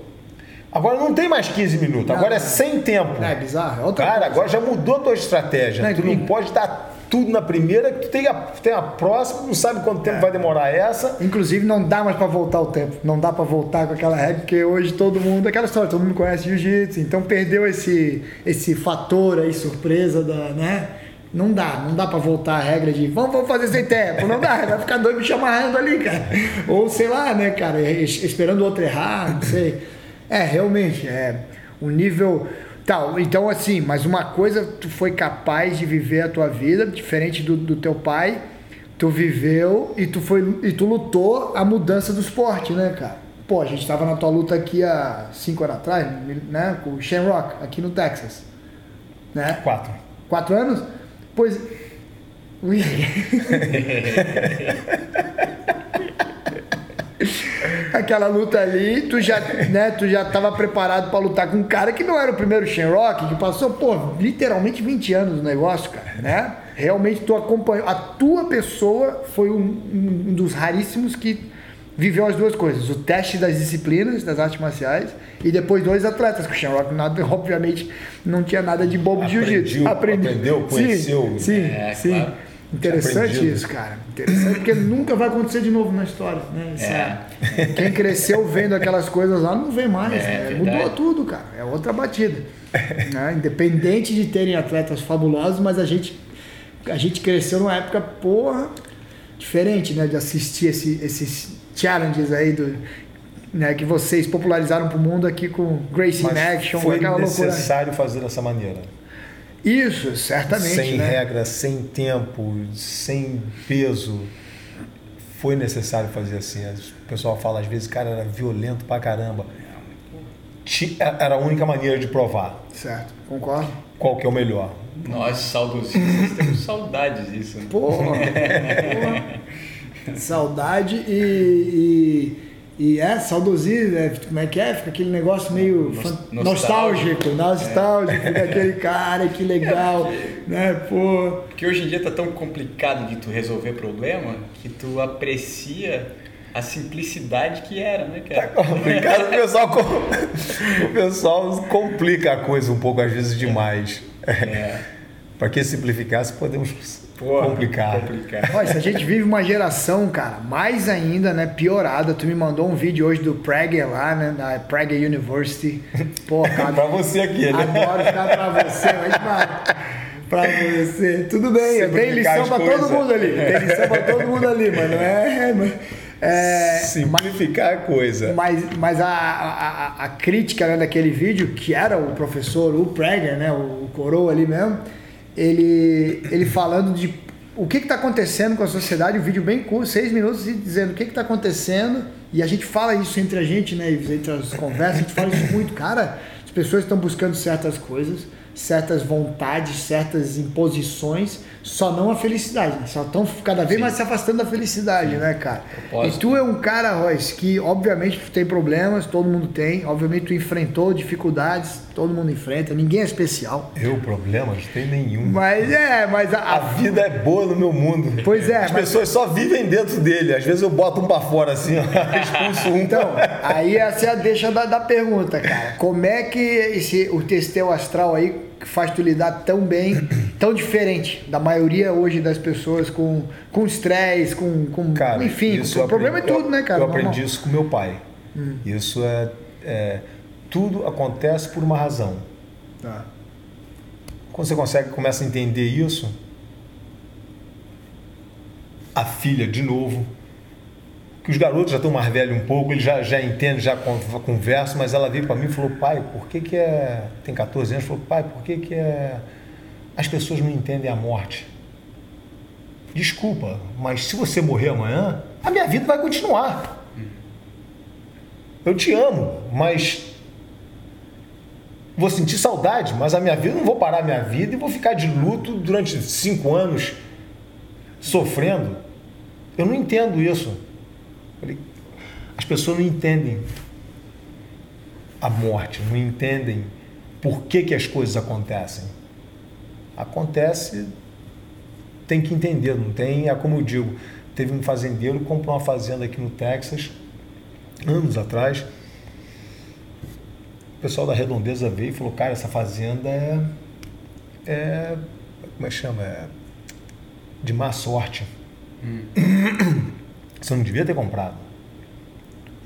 Speaker 2: Agora não tem mais 15 minutos, agora é sem tempo.
Speaker 1: É bizarro. É
Speaker 2: Cara, agora já mudou a tua estratégia.
Speaker 1: Não,
Speaker 2: tu não pode dar tudo na primeira, tu tem a, tem a próxima, não sabe quanto
Speaker 1: É.
Speaker 2: tempo vai demorar essa.
Speaker 1: Inclusive, não dá mais pra voltar o tempo. Não dá pra voltar com aquela regra, porque hoje todo mundo. Aquela história, todo mundo conhece jiu-jitsu, então perdeu esse, esse fator aí, surpresa da. né? Não dá, não dá pra voltar a regra de vamos, vamos fazer sem tempo. Não dá, vai ficar doido me chamarrando ali, cara. Ou sei lá, né, cara, es- esperando o outro errar, não sei. É, realmente, é. O nível. Tal, então assim, mas uma coisa, tu foi capaz de viver a tua vida, diferente do, do teu pai, tu viveu e tu foi e tu lutou a mudança do esporte, né, cara? Pô, a gente tava na tua luta aqui há cinco anos atrás, né? Com o Shamrock, aqui no Texas. Né?
Speaker 2: Quatro.
Speaker 1: Quatro anos? Pois. Ui. Aquela luta ali, tu já, né, tu já tava preparado pra lutar com um cara que não era o primeiro Shamrock, que passou, pô, literalmente 20 anos no negócio, cara, né? Realmente tu acompanhou. A tua pessoa foi um, um- dos raríssimos que viveu as duas coisas: o teste das disciplinas, das artes marciais, e depois dois atletas, que o Shamrock, nada, obviamente, não tinha nada de bobo de jiu-jitsu.
Speaker 2: Aprendeu, aprendeu, conheceu.
Speaker 1: Sim, sim,
Speaker 3: É,
Speaker 1: sim.
Speaker 3: claro.
Speaker 1: Interessante isso, cara. Interessante, porque nunca vai acontecer de novo na história, né? Isso é- Quem cresceu vendo aquelas coisas lá não vê mais.
Speaker 3: É,
Speaker 1: né?
Speaker 3: verdade.
Speaker 1: Mudou tudo, cara. É outra batida. né? Independente de terem atletas fabulosos, mas a gente, a gente cresceu numa época, porra, diferente, né? De assistir esse- esses challenges aí do. Né, que vocês popularizaram pro mundo aqui com Gracie in
Speaker 2: Mas
Speaker 1: Action,
Speaker 2: foi necessário fazer dessa maneira.
Speaker 1: Isso, certamente.
Speaker 2: sem
Speaker 1: né?
Speaker 2: regra, sem tempo, sem peso. Foi necessário fazer assim. O pessoal fala às vezes, cara, era violento pra caramba. Ti- Era a única maneira de provar
Speaker 1: Certo, concordo.
Speaker 2: qual que é o melhor.
Speaker 3: Nós, saudosistas, temos saudades disso. né?
Speaker 1: Porra, porra. Saudade e, e, e é, saudosismo, é, como é que é? Fica aquele negócio meio
Speaker 3: Nos-
Speaker 1: fan-
Speaker 3: nostálgico.
Speaker 1: nostálgico, nostálgico, fica aquele cara, que legal, né, pô.
Speaker 3: Porque hoje em dia tá tão complicado de tu resolver problema que tu aprecia a simplicidade que era, né, cara?
Speaker 2: Complicado, o pessoal, com- o pessoal complica a coisa um pouco, às vezes, demais.
Speaker 3: É.
Speaker 2: Para que simplificasse, podemos
Speaker 3: Porra,
Speaker 2: complicar.
Speaker 3: complicado.
Speaker 1: Olha, se a gente vive uma geração, cara, mais ainda, né, piorada. Tu me mandou um vídeo hoje do Prager lá, né, da Prager University. Pô, cara,
Speaker 2: Pra você aqui, né?
Speaker 1: Adoro ficar pra você, mas pra, pra você. Tudo bem, tenho
Speaker 2: Simplificar
Speaker 1: lição pra todo
Speaker 2: coisas.
Speaker 1: mundo ali. Tem lição pra todo mundo ali, mano. É, mas- é,
Speaker 2: Simplificar a coisa.
Speaker 1: mas, mas a, a, a- a crítica né, daquele vídeo, que era o professor, o Prager, né, o, o coroa ali mesmo, ele, ele falando de o que está acontecendo com a sociedade, um vídeo bem curto, seis minutos, e dizendo o que está acontecendo, e a gente fala isso entre a gente, né, entre as conversas, a gente fala isso muito, cara, as pessoas estão buscando certas coisas, certas vontades, certas imposições, só não a felicidade, né? só estão cada vez mais se afastando da felicidade, né, cara?
Speaker 3: Propósito.
Speaker 1: E tu é um cara, Royce, que obviamente tem problemas, todo mundo tem, obviamente tu enfrentou dificuldades, todo mundo enfrenta, ninguém é especial.
Speaker 2: Eu, problemas, não tem nenhum.
Speaker 1: Mas é, mas a,
Speaker 2: A vida é boa no meu mundo.
Speaker 1: Pois é,
Speaker 2: As
Speaker 1: mas-
Speaker 2: pessoas só vivem dentro dele. Às vezes eu boto um pra fora assim, ó, expulso um.
Speaker 1: Então, aí essa é a deixa da, da pergunta, cara. Como é que esse, o teu astral aí que faz tu lidar tão bem, tão diferente da maioria hoje das pessoas com com estresse, com, com
Speaker 2: Cara,
Speaker 1: enfim, com, o problema
Speaker 2: aprendi-
Speaker 1: é tudo, né, cara?
Speaker 2: Eu
Speaker 1: Normal. Hum.
Speaker 2: aprendi isso com meu pai. Isso é, é- Tudo acontece por uma razão.
Speaker 1: Tá.
Speaker 2: Quando você consegue, começa a entender isso, a filha, de novo, que os garotos já estão mais velhos um pouco, eles já, já entendem, já con- conversam, mas ela veio para mim e falou, pai, por que que é... Tem 14 anos, falou, pai, por que que é... As pessoas não entendem a morte. Desculpa, mas se você morrer amanhã, a minha vida vai continuar. Eu te amo, mas vou sentir saudade, mas a minha vida não vou parar a minha vida e vou ficar de luto durante cinco anos sofrendo. Eu não entendo isso. As pessoas não entendem a morte, não entendem por que, que as coisas acontecem. Acontece tem que entender, não tem, é como eu digo, teve um fazendeiro que comprou uma fazenda aqui no Texas, anos atrás. O pessoal da Redondeza veio e falou, cara, essa fazenda é, é como é que chama? É de má sorte. Hum. Você não devia ter comprado.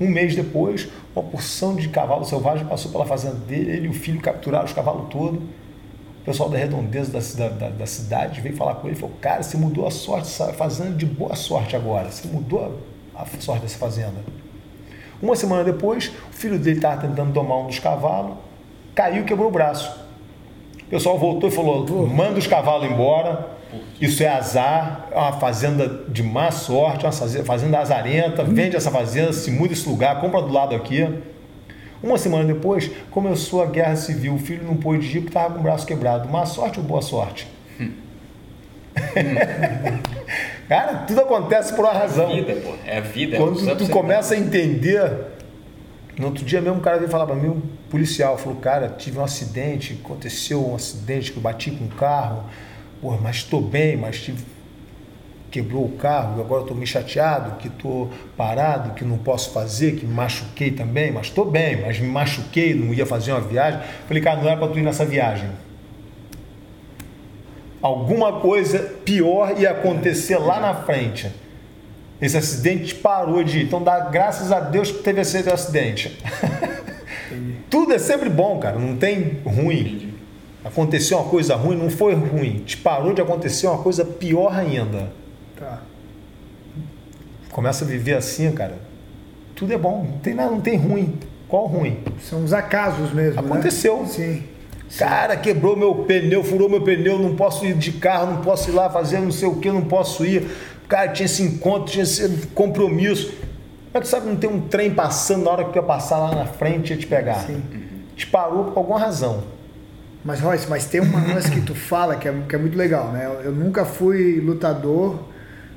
Speaker 2: Um mês depois, uma porção de cavalo selvagem passou pela fazenda dele, ele e o filho capturaram os cavalos todos. O pessoal da redondeza da, da, da, cidade veio falar com ele e falou: Cara, você mudou a sorte, essa fazenda de boa sorte agora. Você mudou a sorte dessa fazenda. Uma semana depois, o filho dele estava tentando domar um dos cavalos, caiu e quebrou o braço. O pessoal voltou e falou: Manda os cavalos embora, isso é azar, é uma fazenda de má sorte, uma fazenda azarenta, vende essa fazenda, se muda esse lugar, compra do lado aqui. Uma semana depois, começou a guerra civil, o filho não pôde ir porque estava com o braço quebrado. Má sorte ou boa sorte? Cara, tudo acontece por uma razão.
Speaker 3: É a vida, pô. É a vida.
Speaker 2: Quando
Speaker 3: é
Speaker 2: tu começa a entender. No outro dia mesmo, um cara veio falar para mim, um policial, falou: Cara, tive um acidente, aconteceu um acidente que eu bati com um carro Pô, mas estou bem, mas tive, quebrou o carro, agora estou meio chateado, que estou parado, que não posso fazer, que me machuquei também, mas estou bem, mas me machuquei, não ia fazer uma viagem. Falei, cara, não era para tu ir nessa viagem. Alguma coisa pior ia acontecer lá na frente. Esse acidente parou de ir. Então dá graças a Deus que teve esse acidente. Tudo é sempre bom, cara. Não tem ruim aconteceu uma coisa ruim, não foi ruim, te parou de acontecer uma coisa pior ainda. Tá. Começa a viver assim, cara. Tudo é bom, não tem nada, não tem ruim. Qual ruim?
Speaker 1: São os acasos mesmo.
Speaker 2: Né? Aconteceu.
Speaker 1: Né? Sim.
Speaker 2: Cara, quebrou meu pneu, furou meu pneu, não posso ir de carro, não posso ir lá fazer não sei o que, não posso ir. Cara, tinha esse encontro, tinha esse compromisso. Como é que sabe não tem um trem passando na hora que ia passar lá na frente e ia te pegar? Sim. Te parou por alguma razão.
Speaker 1: Mas, Royce, mas tem uma coisa que tu fala que é, que é muito legal, né? Eu, eu nunca fui lutador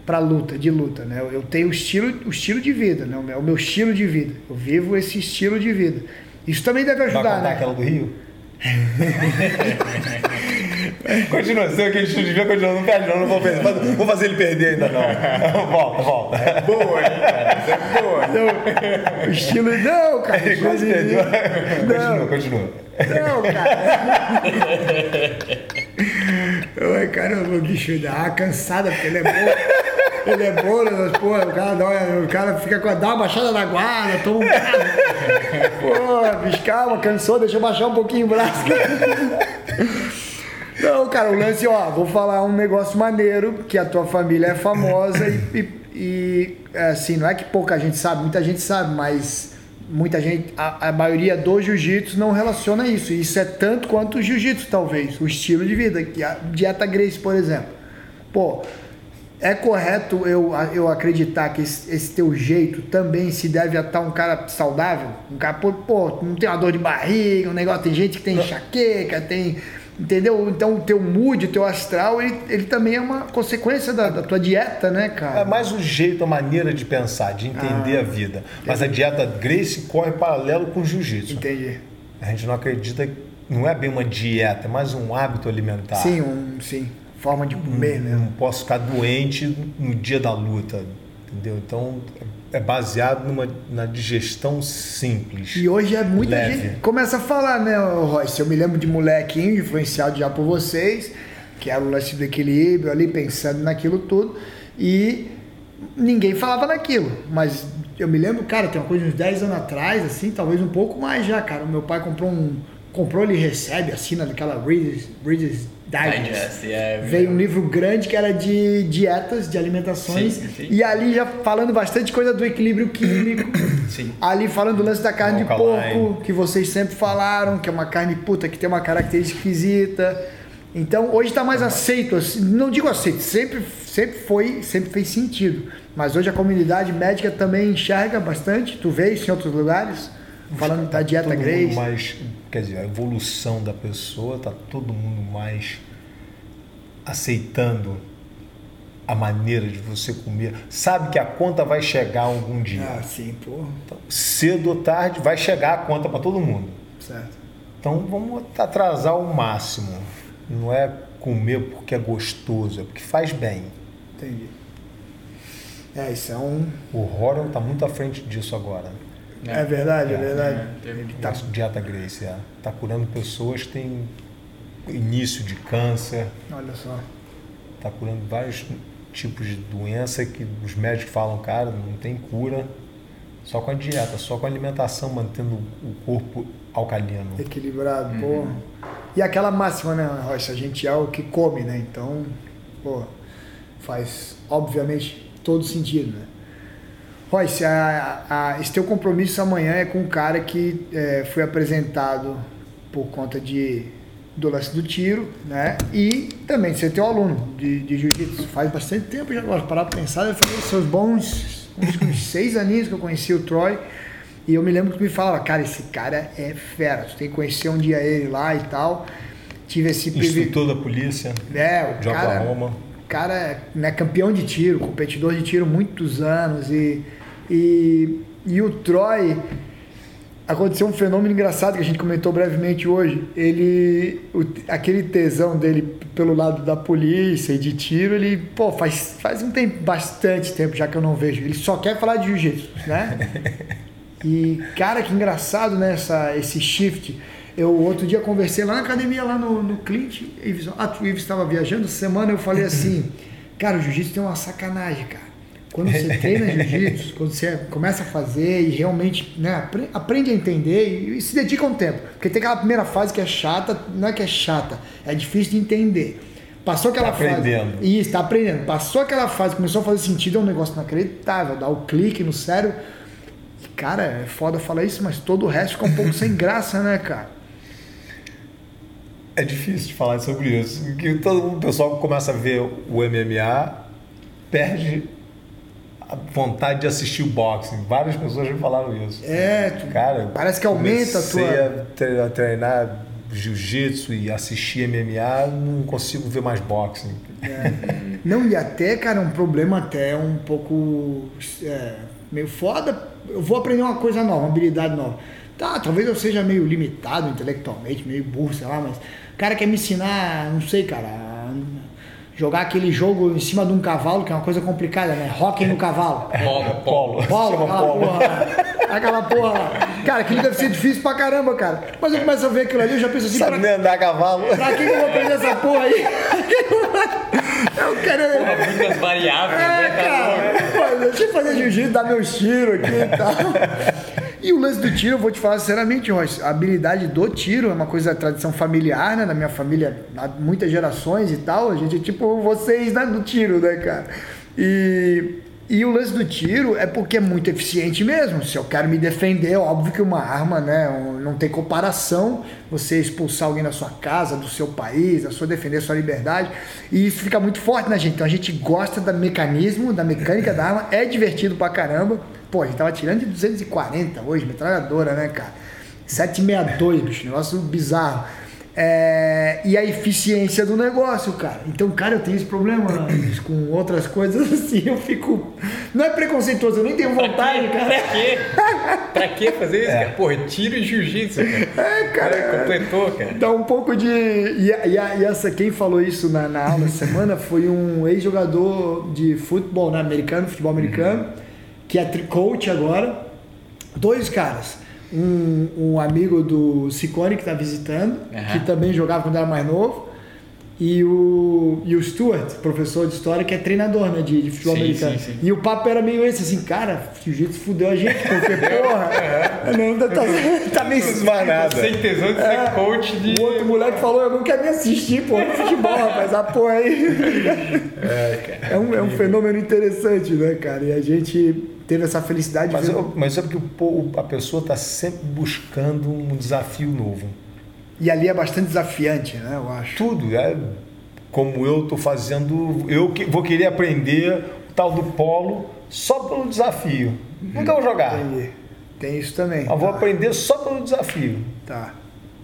Speaker 1: para luta, de luta, né? Eu, eu tenho o estilo, o estilo de vida, né? O meu, o meu, estilo de vida. Eu vivo esse estilo de vida. Isso também deve ajudar, Vai
Speaker 2: né? aquela do Rio? continua, se aquele estilo de vida, continua, não perde não, não vou, perder, vou fazer ele perder ainda não. volta, volta.
Speaker 3: É boa, hein, cara? Isso é boa.
Speaker 1: Não, o estilo, não, cara. Ele
Speaker 2: quase perdeu. Continua, continua. Não, cara.
Speaker 1: Oi, caramba, o bicho dá uma cansada, porque ele é bom. Ele é bom, né? Pô, o cara, dá, o cara fica com a, dá uma baixada na guarda, toma um Pô, bicho, calma, cansou, deixa eu baixar um pouquinho o braço. Não, cara, o lance, ó, vou falar um negócio maneiro, que a tua família é famosa e, e, e assim, não é que pouca gente sabe, muita gente sabe, mas muita gente, a, a maioria do jiu-jitsu não relaciona isso. Isso é tanto quanto o jiu-jitsu, talvez, o estilo de vida. A dieta Grace, por exemplo. Pô, é correto eu, eu acreditar que esse, esse teu jeito também se deve a estar um cara saudável? Um cara, pô, pô, não tem uma dor de barriga, um negócio, tem gente que tem enxaqueca, tem Entendeu? Então o teu mood, o teu astral, ele, ele também é uma consequência da, da, tua dieta, né, cara?
Speaker 2: É mais o jeito, a maneira de pensar, de entender ah, a vida. Entendi. Mas a dieta Grace corre paralelo com o jiu-jitsu.
Speaker 1: Entendi.
Speaker 2: A gente não acredita, não é bem uma dieta, é mais um hábito alimentar.
Speaker 1: Sim, um, sim. Forma de comer,
Speaker 2: não,
Speaker 1: né?
Speaker 2: Não posso ficar doente no dia da luta, entendeu? Então é baseado numa, na digestão simples.
Speaker 1: E hoje é muita leve. gente começa a falar, né, Royce? Eu me lembro de molequinho, influenciado já por vocês, que era o lance do equilíbrio ali, pensando naquilo tudo, e ninguém falava naquilo. Mas eu me lembro, cara, tem uma coisa uns 10 anos atrás, assim, talvez um pouco mais já, cara. O meu pai comprou um. Comprou, ele recebe, assina daquela Reader's, Reader's Digest. É, Veio um livro grande que era de dietas, de alimentações. Sim, sim. E ali já falando bastante coisa do equilíbrio químico. Sim. Ali falando do lance da carne de porco, que vocês sempre falaram, que é uma carne puta que tem uma característica esquisita. Então hoje está mais aceito, assim, não digo aceito, sempre, sempre foi, sempre fez sentido. Mas hoje a comunidade médica também enxerga bastante. Tu vê isso em outros lugares? Falando da dieta
Speaker 2: todo
Speaker 1: Grace.
Speaker 2: mais, quer dizer, a evolução da pessoa, tá todo mundo mais aceitando a maneira de você comer. Sabe que a conta vai chegar algum dia.
Speaker 1: Ah, sim, pô.
Speaker 2: Então, cedo ou tarde vai chegar a conta para todo mundo.
Speaker 1: Certo.
Speaker 2: Então vamos atrasar o máximo. Não é comer porque é gostoso, é porque faz bem.
Speaker 1: Entendi. É, isso é um.
Speaker 2: O Horan está muito à frente disso agora.
Speaker 1: É, verdade, é, verdade.
Speaker 3: É, tem-
Speaker 1: Tá.
Speaker 2: Tá. Dieta Grace, é. Tá curando pessoas que têm início de câncer,
Speaker 1: Olha só.
Speaker 2: tá curando vários tipos de doença que os médicos falam, cara, não tem cura. Só com a dieta, só com a alimentação, mantendo o corpo alcalino.
Speaker 1: Equilibrado, pô. E aquela máxima, né, Rocha? A gente é o que come, né? Então, pô, faz obviamente todo sentido, né? Royce, a, a, esse teu compromisso amanhã é com um cara que é, foi apresentado por conta de, do lance do tiro, né? E também de ser teu aluno de, de jiu-jitsu. Faz bastante tempo já, agora parar pra pensar, deve fazer seus bons uns, uns seis aninhos que eu conheci o Troy. E eu me lembro que tu me falava, cara, esse cara é fera, tu tem que conhecer um dia ele lá e tal. Tive esse privilégio.
Speaker 2: Instrutor da polícia
Speaker 1: É, o
Speaker 2: de
Speaker 1: cara,
Speaker 2: Oklahoma.
Speaker 1: Cara é né, campeão de tiro, competidor de tiro muitos anos e, e, e o Troy aconteceu um fenômeno engraçado que a gente comentou brevemente hoje. Ele, o- aquele tesão dele pelo lado da polícia e de tiro, ele, pô, faz, faz um tempo, bastante tempo já que eu não vejo. Ele só quer falar de jiu-jitsu, né? E, cara, que engraçado, né, essa, esse shift. Eu outro dia conversei lá na academia, lá no, no Clint. Ives, ah, o Ives estava viajando semana. Eu falei assim: Cara, o jiu-jitsu tem uma sacanagem, cara. Quando você treina jiu-jitsu, quando você começa a fazer e realmente né, apre- aprende a entender e, e se dedica um tempo. Porque tem aquela primeira fase que é chata, não é que é chata, é difícil de entender. Passou aquela
Speaker 2: Tá
Speaker 1: fase.
Speaker 2: aprendendo.
Speaker 1: Isso, tá aprendendo. Passou aquela fase, começou a fazer sentido, é um negócio inacreditável. Dá o clique no cérebro. E, cara, é foda falar isso, mas todo o resto fica um pouco sem graça, né, cara?
Speaker 2: É difícil de falar sobre isso. Que todo o pessoal que começa a ver o MMA perde a vontade de assistir o boxing. Várias pessoas já falaram isso.
Speaker 1: É, tu-
Speaker 2: Cara,
Speaker 1: parece que aumenta a tua.
Speaker 2: a tre- a treinar jiu-jitsu e assistir MMA, não consigo ver mais boxing.
Speaker 1: Não, e até, cara, um problema até um pouco é, meio foda. Eu vou aprender uma coisa nova, uma habilidade nova. Tá, talvez eu seja meio limitado intelectualmente, meio burro, sei lá, mas o cara quer me ensinar, não sei, cara, a jogar aquele jogo em cima de um cavalo, que é uma coisa complicada, né? Hockey no cavalo.
Speaker 3: Polo, polo.
Speaker 1: Polo,
Speaker 2: Chama
Speaker 1: aquela
Speaker 2: polo.
Speaker 1: porra. Aquela porra. Cara, aquilo deve ser difícil pra caramba, cara. Mas eu começo a ver aquilo ali, eu já penso assim,
Speaker 2: Sabe
Speaker 1: pra,
Speaker 2: andar a cavalo?
Speaker 1: pra que eu vou aprender essa porra aí? Eu quero.
Speaker 3: Porra, muitas variáveis,
Speaker 1: É,
Speaker 3: né?
Speaker 1: Cara. Pô, deixa eu fazer jiu-jitsu, dar meus tiros aqui e tal. E o lance do tiro, eu vou te falar sinceramente, Royce, a habilidade do tiro é uma coisa da tradição familiar, né? Na minha família, há muitas gerações e tal. A gente é tipo vocês né, do tiro, né, cara? E, e o lance do tiro é porque é muito eficiente mesmo. Se eu quero me defender, óbvio que uma arma, né? Não tem comparação você expulsar alguém da sua casa, do seu país, da sua defender a sua liberdade. E isso fica muito forte na gente. Então a gente gosta do mecanismo, da mecânica da arma, é divertido pra caramba. Pô, a gente tava tirando de 240 hoje, metralhadora, né, cara? 762, bicho, negócio bizarro. É, e a eficiência do negócio, cara. Então, cara, eu tenho esse problema né, com outras coisas assim, eu fico. Não é preconceituoso, eu nem tenho vontade, cara.
Speaker 3: Pra quê? Pra que fazer isso, cara? Porra, tiro e jiu-jitsu, cara.
Speaker 1: É, cara.
Speaker 3: Completou, cara.
Speaker 1: Dá um pouco de. E, e e essa, quem falou isso na, na aula semana foi um ex-jogador de futebol né, americano, futebol americano, que é tri- coach agora. Dois caras. Um, um amigo do Ciccone que está visitando,
Speaker 3: Aham.
Speaker 1: que também jogava quando era mais novo. E o, e o Stuart, professor de história, que é treinador né, de, de futebol
Speaker 3: Sim,
Speaker 1: americano.
Speaker 3: sim, sim.
Speaker 1: E o papo era meio esse, assim, cara, jiu-jitsu fudeu a gente, porque, porra, não, tá, tá meio
Speaker 2: fiz mais nada.
Speaker 3: Sem tesão de ser
Speaker 1: É.
Speaker 3: coach de.
Speaker 1: o outro moleque falou, eu não quero nem assistir, pô, futebol, rapaz, a porra aí. É, um, é um fenômeno interessante, né, cara? E a gente teve essa felicidade de
Speaker 2: Mas,
Speaker 1: ver-
Speaker 2: eu- mas é porque o a pessoa está sempre buscando um desafio novo.
Speaker 1: E ali é bastante desafiante, né, eu acho.
Speaker 2: Tudo. É como eu estou fazendo. Eu que- vou querer aprender o tal do polo só pelo desafio. Nunca vou jogar.
Speaker 1: Entendi. Tem isso também.
Speaker 2: Vou
Speaker 1: tá.
Speaker 2: aprender só pelo desafio.
Speaker 1: Tá.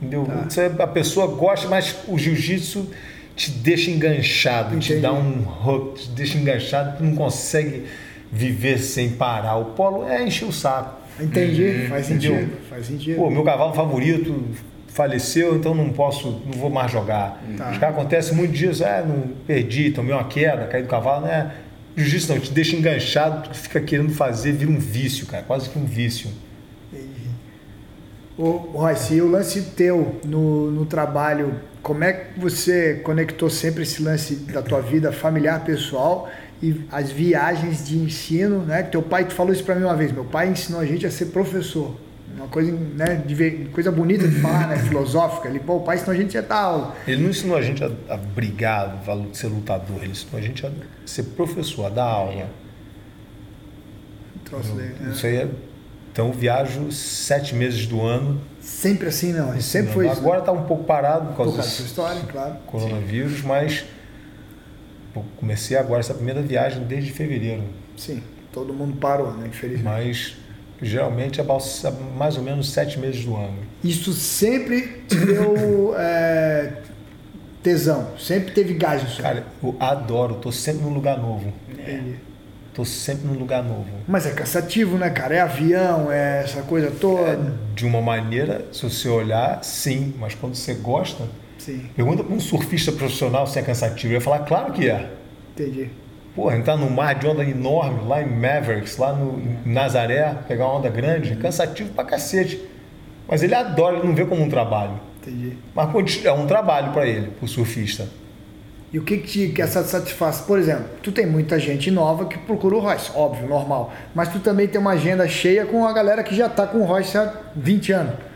Speaker 2: Entendeu?
Speaker 1: Tá.
Speaker 2: A pessoa gosta, mas o jiu-jitsu te deixa enganchado, te
Speaker 1: Entendi.
Speaker 2: dá um hook, te deixa enganchado, tu não consegue viver sem parar. O polo é encher o saco.
Speaker 1: Entendi, faz
Speaker 2: Entendeu?
Speaker 1: sentido. Faz sentido.
Speaker 2: Pô, meu cavalo favorito faleceu, então não posso, não vou mais jogar.
Speaker 1: Tá.
Speaker 2: Caras acontece muito disso, é, não perdi, tomei uma queda, caí do cavalo, né? Jiu-jitsu não, te deixa enganchado, tu fica querendo fazer, vira um vício, cara, quase que um vício.
Speaker 1: Ô, Royce, e o lance teu no, no trabalho, como é que você conectou sempre esse lance da tua vida familiar, pessoal e as viagens de ensino, né? Teu pai, tu falou isso pra mim uma vez, meu pai ensinou a gente a ser professor. Uma coisa, né, de coisa bonita de falar, né, filosófica. Ele, pô, o pai ensinou a gente a dar aula.
Speaker 2: Ele não ensinou a gente a, a brigar, a ser lutador, ele ensinou a gente a ser professor, a dar aula.
Speaker 1: Troço dele, né?
Speaker 2: Isso aí é. Então eu viajo sete meses do ano.
Speaker 1: Sempre assim, não. Sempre foi isso.
Speaker 2: Agora está um pouco parado por
Speaker 1: Por
Speaker 2: causa
Speaker 1: causa da sua
Speaker 2: do
Speaker 1: história, claro.
Speaker 2: coronavírus, mas pô, comecei agora essa primeira viagem desde fevereiro.
Speaker 1: Sim, todo mundo parou, né? Infelizmente.
Speaker 2: Mas geralmente é bal- mais ou menos sete meses do ano.
Speaker 1: Isso sempre te deu é, tesão, sempre teve gás nisso.
Speaker 2: Cara, eu adoro, tô sempre num lugar novo.
Speaker 1: Entendi.
Speaker 2: Tô sempre num lugar novo.
Speaker 1: Mas é cansativo, né, cara? É avião, é essa coisa toda.
Speaker 2: De uma maneira, se você olhar, sim, mas quando você gosta,
Speaker 1: Sim,
Speaker 2: pergunta para um surfista profissional se é cansativo. Ele vai falar, claro que é.
Speaker 1: entendi.
Speaker 2: Porra, entrar num mar de onda enorme, lá em Mavericks, lá no, em Nazaré, pegar uma onda grande, é cansativo pra cacete. Mas ele adora, ele não vê como um trabalho.
Speaker 1: Entendi.
Speaker 2: Mas é um trabalho para ele, pro surfista.
Speaker 1: E o que que te que essa satisfaz? Por exemplo, tu tem muita gente nova que procura o Royce, óbvio, normal. Mas tu também tem uma agenda cheia com a galera que já tá com o Royce há 20 anos.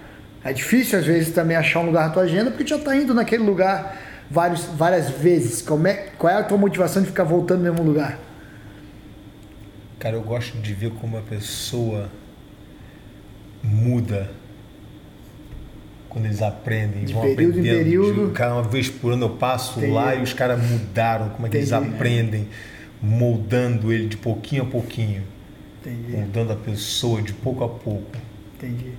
Speaker 1: É difícil às vezes também achar um lugar na tua agenda porque tu já tá indo naquele lugar vários, várias vezes. Como é, qual é a tua motivação de ficar voltando no mesmo lugar?
Speaker 2: Cara, eu gosto de ver como a pessoa muda quando eles aprendem.
Speaker 1: De
Speaker 2: vão
Speaker 1: período em
Speaker 2: aprendendo.
Speaker 1: período.
Speaker 2: Cada uma vez por ano eu passo
Speaker 1: Entendi.
Speaker 2: lá e os caras mudaram, como é que eles
Speaker 1: Entendi.
Speaker 2: aprendem, moldando ele de pouquinho a pouquinho,
Speaker 1: Entendi,
Speaker 2: moldando a pessoa de pouco a pouco.
Speaker 1: entendi.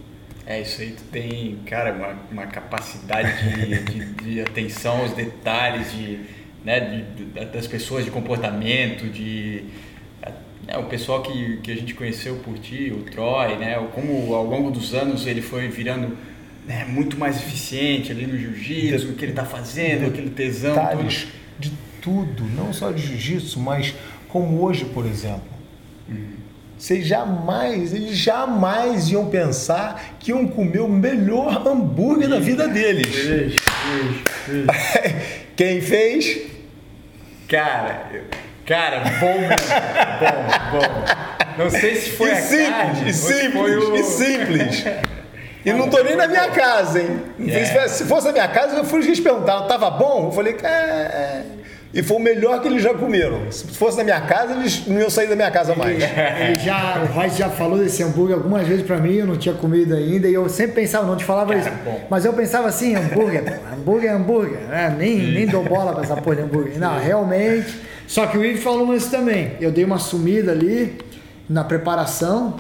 Speaker 3: É, isso aí tu tem, cara, uma, uma capacidade de, de, de atenção aos detalhes, de, né, de, das pessoas, de comportamento, de... né, o pessoal que, que a gente conheceu por ti, o Troy, né, como ao longo dos anos ele foi virando né, muito mais eficiente ali no jiu-jitsu, o que ele tá fazendo, aquele tesão,
Speaker 2: Detalhes
Speaker 3: tudo.
Speaker 2: de tudo, não só de jiu-jitsu, mas como hoje, por exemplo. Vocês jamais, eles jamais iam pensar que iam comer o melhor hambúrguer da vida deles. Quem fez?
Speaker 3: Cara, cara, bom bom, bom. Não sei se foi
Speaker 2: e
Speaker 3: a
Speaker 2: simples,
Speaker 3: carne,
Speaker 2: e simples,
Speaker 3: o-
Speaker 2: e simples. E não tô nem na minha casa, hein?
Speaker 3: É.
Speaker 2: Se fosse na minha casa, eu fui eles perguntaram, tava bom? Eu falei, é, é. E foi o melhor que eles já comeram. Se fosse na minha casa, eles não iam sair da minha casa mais.
Speaker 1: Ele já, o Royce já falou desse hambúrguer algumas vezes pra mim, eu não tinha comido ainda, e eu sempre pensava, não te falava
Speaker 3: Cara,
Speaker 1: isso.
Speaker 3: bom.
Speaker 1: Mas eu pensava assim, hambúrguer, hambúrguer é hambúrguer, né? nem, nem dou bola pra essa porra de hambúrguer. Não, realmente. Só que o Ivo falou isso também. Eu dei uma sumida ali na preparação,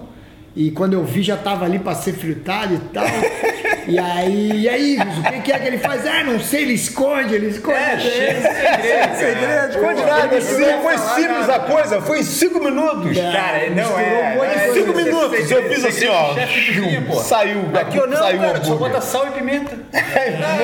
Speaker 1: e quando eu vi já tava ali pra ser fritado e tal. E aí, e aí, o que, que é que ele faz? Ah, não sei, ele esconde, ele esconde.
Speaker 3: É, de segredo,
Speaker 1: Segredo,
Speaker 3: cara.
Speaker 2: Esconde nada,
Speaker 3: não
Speaker 2: foi simples a coisa, foi em cinco minutos.
Speaker 3: Cara, não é. é,
Speaker 1: coisa.
Speaker 2: Cinco
Speaker 3: segredo,
Speaker 2: minutos, eu fiz assim, ó.
Speaker 3: de chefe de cozinha, pô.
Speaker 2: Saiu,
Speaker 3: Aqui eu não,
Speaker 2: saiu
Speaker 3: cara, só bota sal e pimenta.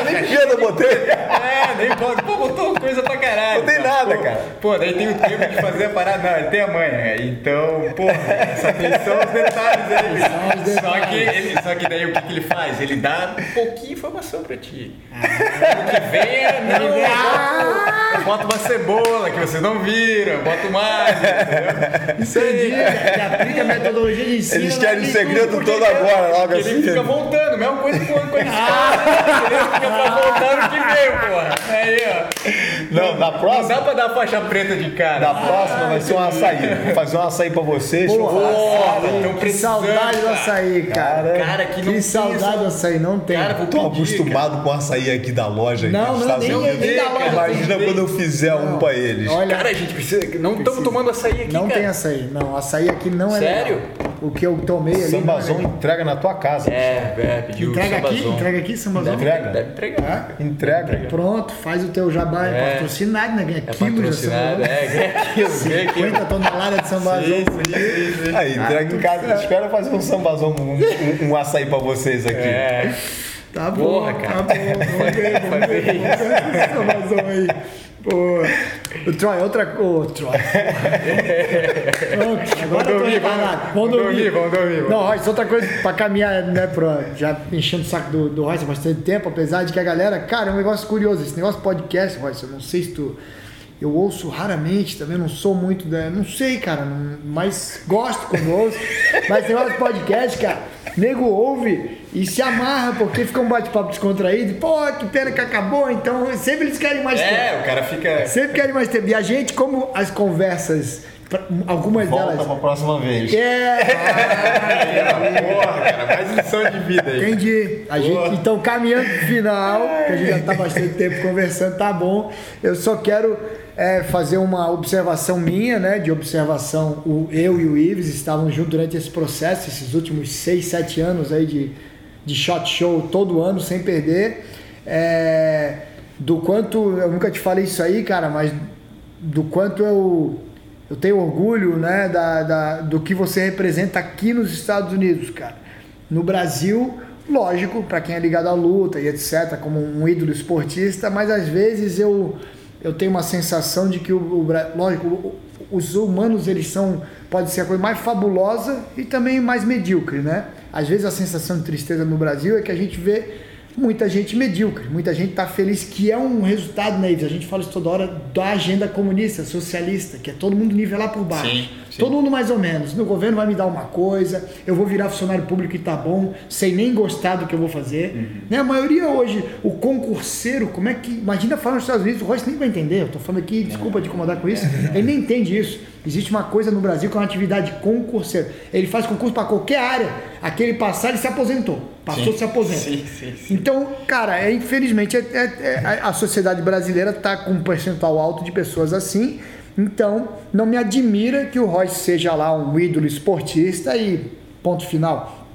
Speaker 2: Nem pimenta eu botei.
Speaker 3: É, nem bota. Pô, botou coisa pra caralho.
Speaker 2: Não tem nada, cara.
Speaker 3: Pô, daí tem o tempo de fazer a parada. Não, ele tem a manha. Então, pô, essa atenção aos detalhes aí.
Speaker 1: aos
Speaker 3: Só
Speaker 1: detalhes.
Speaker 3: que, ele, só que daí o que, que ele faz? Ele dá um pouquinho de informação pra ti. O que vem é, não, eu boto, eu boto uma cebola que vocês não viram, boto mais, entendeu? Isso aí, cara.
Speaker 1: Que aplica a metodologia de ensino.
Speaker 2: Eles querem o
Speaker 1: ali,
Speaker 2: segredo todo agora, logo assim.
Speaker 3: ele fica voltando, mesma coisa com com a escola, né? Ele fica pra voltar no que veio, porra. Aí, ó.
Speaker 2: Não, na
Speaker 3: Não
Speaker 2: próxima,
Speaker 3: dá pra dar faixa preta de cara.
Speaker 2: na próxima vai ser um açaí. Vou fazer um açaí pra vocês.
Speaker 1: Porra,
Speaker 3: Porra,
Speaker 1: que saudade do
Speaker 3: cara.
Speaker 1: açaí, cara.
Speaker 3: Cara, que não
Speaker 1: Que saudade do açaí, não tem.
Speaker 3: Cara, vou
Speaker 2: Tô
Speaker 3: pedir,
Speaker 2: acostumado com o açaí aqui da loja.
Speaker 1: Não, não, nem-
Speaker 2: Unidos.
Speaker 1: nem da loja
Speaker 2: Imagina quando eu fizer um pra eles.
Speaker 1: Olha,
Speaker 3: Cara, a gente precisa. Não estamos tomando açaí aqui,
Speaker 1: não
Speaker 3: cara.
Speaker 1: tem açaí. Não, açaí aqui não é
Speaker 3: Sério?
Speaker 1: legal. O que eu tomei ali.
Speaker 2: Sambazão
Speaker 1: legal.
Speaker 2: entrega na tua casa.
Speaker 3: É, é, pediu
Speaker 1: Entrega aqui,
Speaker 3: sambazão.
Speaker 1: entrega aqui, Sambazão.
Speaker 3: Deve,
Speaker 2: Entrega?
Speaker 3: deve entregar.
Speaker 1: É?
Speaker 2: Entrega.
Speaker 1: Pronto, faz o teu jabá. É,
Speaker 3: É.
Speaker 1: patrocinado, né? Ganha
Speaker 3: É
Speaker 1: quilos de Sambazão.
Speaker 3: é, ganha aquilo.
Speaker 1: 50 toneladas de Sambazão.
Speaker 2: Aí, entrega em casa. Espera fazer um sambazão, um, um, um açaí pra vocês aqui.
Speaker 3: É.
Speaker 1: Tá bom,
Speaker 3: Porra, cara.
Speaker 1: tá bom. Vamos ver, vamos ver. Vamos ver essa informação aí. Pô, o Troy, outra. Ô, Troy. Pronto, agora eu tô
Speaker 3: dormir,
Speaker 1: reparado.
Speaker 3: vamos-
Speaker 1: dormir.
Speaker 3: vamos dormir, vamos.
Speaker 1: Não, Royce, outra coisa pra caminhar, né, pro. Já enchendo o saco do, do Royce há bastante tempo, apesar de que a galera. Cara, é um negócio curioso. Esse negócio podcast, Royce, eu não sei se tu. Eu ouço raramente também, não sou muito da. Não sei, cara, não- mas gosto quando ouço. mas esse negócio de podcast, cara, nego ouve e se amarra, porque fica um bate-papo descontraído. Pô, que pena que acabou, então sempre eles querem mais tempo.
Speaker 3: É, o cara fica.
Speaker 1: Sempre querem mais tempo. E a gente, como as conversas, pra- algumas
Speaker 2: Volta
Speaker 1: delas.
Speaker 2: pra próxima vez.
Speaker 1: É,
Speaker 3: Porra, cara, mais lição de vida aí.
Speaker 1: entendi. A gente, então, caminhando pro final, que a gente já tá bastante tempo conversando, tá bom. Eu só quero é, fazer uma observação minha, né? De observação, o, eu e o Ives estavam juntos durante esse processo, esses últimos seis, sete anos aí de, de shot show todo ano, sem perder. É, do quanto, eu nunca te falei isso aí, cara, mas do quanto eu, eu tenho orgulho né, da, da- do que você representa aqui nos Estados Unidos, cara. No Brasil, lógico, para quem é ligado à luta e etc., como um ídolo esportista, mas às vezes eu, eu tenho uma sensação de que, o, o lógico, os humanos eles são, pode ser a coisa mais fabulosa e também mais medíocre, né? Às vezes a sensação de tristeza no Brasil é que a gente vê muita gente medíocre, muita gente está feliz, que é um resultado, né, Ives? A gente fala isso toda hora da agenda comunista, socialista, que é todo mundo nivelar por baixo.
Speaker 3: Sim, sim.
Speaker 1: Todo mundo mais ou menos. No governo vai me dar uma coisa, eu vou virar funcionário público e tá bom, sem nem gostar do que eu vou fazer.
Speaker 3: Uhum.
Speaker 1: Né? A maioria hoje, o concurseiro, como é que. Imagina falar nos Estados Unidos, o Royce nem vai entender. Eu tô falando aqui, desculpa te incomodar com isso. Ele nem entende isso. Existe uma coisa no Brasil que é uma atividade concurseiro. Ele faz concurso para qualquer área. Aquele passar, ele se aposentou. Passou,
Speaker 3: Sim.
Speaker 1: se aposenta.
Speaker 3: Sim, sim, sim.
Speaker 1: Então, cara, é, infelizmente é- é- é- a sociedade brasileira está com um percentual alto de pessoas assim. Então, não me admira que o Royce seja lá um ídolo esportista e ponto final.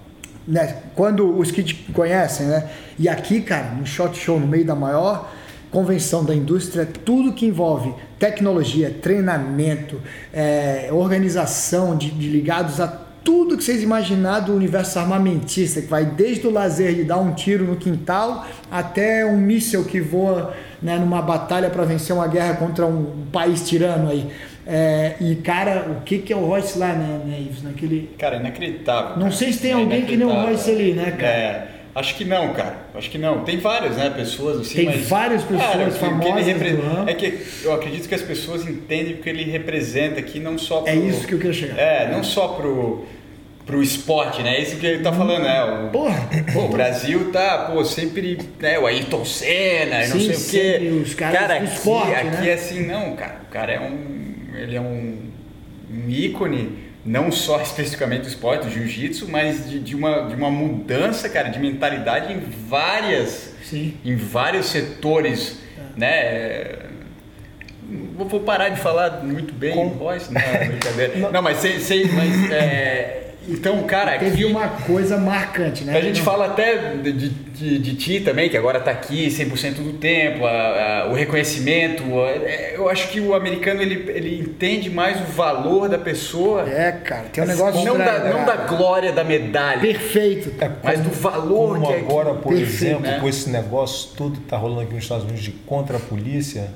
Speaker 1: Né? Quando os que te conhecem, né? E aqui, cara, no Shot Show, no meio da maior convenção da indústria, tudo que envolve tecnologia, treinamento, é, organização de, de ligados a tudo que vocês imaginar do universo armamentista, que vai desde o lazer de dar um tiro no quintal até um míssil que voa né, numa batalha para vencer uma guerra contra um país tirano aí. É, e cara, o que, que é o Royce lá, né, né Ives? Naquele.
Speaker 3: Cara, inacreditável.
Speaker 1: Não
Speaker 3: cara.
Speaker 1: sei se tem
Speaker 3: É
Speaker 1: alguém que nem o. Royce ali, né, cara?
Speaker 3: É, acho que não, cara. Acho que não. Tem várias, né, pessoas assim,
Speaker 1: Tem
Speaker 3: mas...
Speaker 1: várias pessoas
Speaker 3: Cara, o que-
Speaker 1: famosas
Speaker 3: repre-. É que eu acredito que as pessoas entendem o que ele representa aqui, não só pro...
Speaker 1: É isso que eu quero chegar.
Speaker 3: É, não só pro, pro esporte, né? É isso que ele tá falando, né? O,
Speaker 1: Porra!
Speaker 3: Pô, o Brasil tá, pô, sempre, né, o Ayrton Senna, e não
Speaker 1: Sim,
Speaker 3: sei o quê.
Speaker 1: os caras
Speaker 3: cara,
Speaker 1: do
Speaker 3: aqui,
Speaker 1: esporte,
Speaker 3: aqui
Speaker 1: né?
Speaker 3: é assim, não, cara. O cara é um, ele é um, um ícone, não só especificamente do esporte, do jiu-jitsu, mas de, de uma, de uma mudança, cara, de mentalidade em várias,
Speaker 1: Sim.
Speaker 3: em vários setores, né? É, Vou vou parar de falar muito bem
Speaker 2: Com-
Speaker 3: voz, não, brincadeira. Não, mas sei, sei mas é, então, cara,
Speaker 1: Teve
Speaker 3: aqui-
Speaker 1: uma coisa marcante, né?
Speaker 3: a gente
Speaker 1: Não-
Speaker 3: fala até de, de, de- ti também, que agora está aqui 100% do tempo, a- a- o reconhecimento. a- é, eu acho que o americano ele, ele entende mais o valor da pessoa,
Speaker 1: É, cara, tem um negócio
Speaker 3: não, da, não da glória da medalha,
Speaker 1: Perfeito.
Speaker 3: mas do valor
Speaker 2: Como
Speaker 3: que é
Speaker 2: agora, por
Speaker 1: Perfeito,
Speaker 2: exemplo,
Speaker 3: né?
Speaker 2: com esse negócio todo que tá rolando aqui nos Estados Unidos de contra a polícia,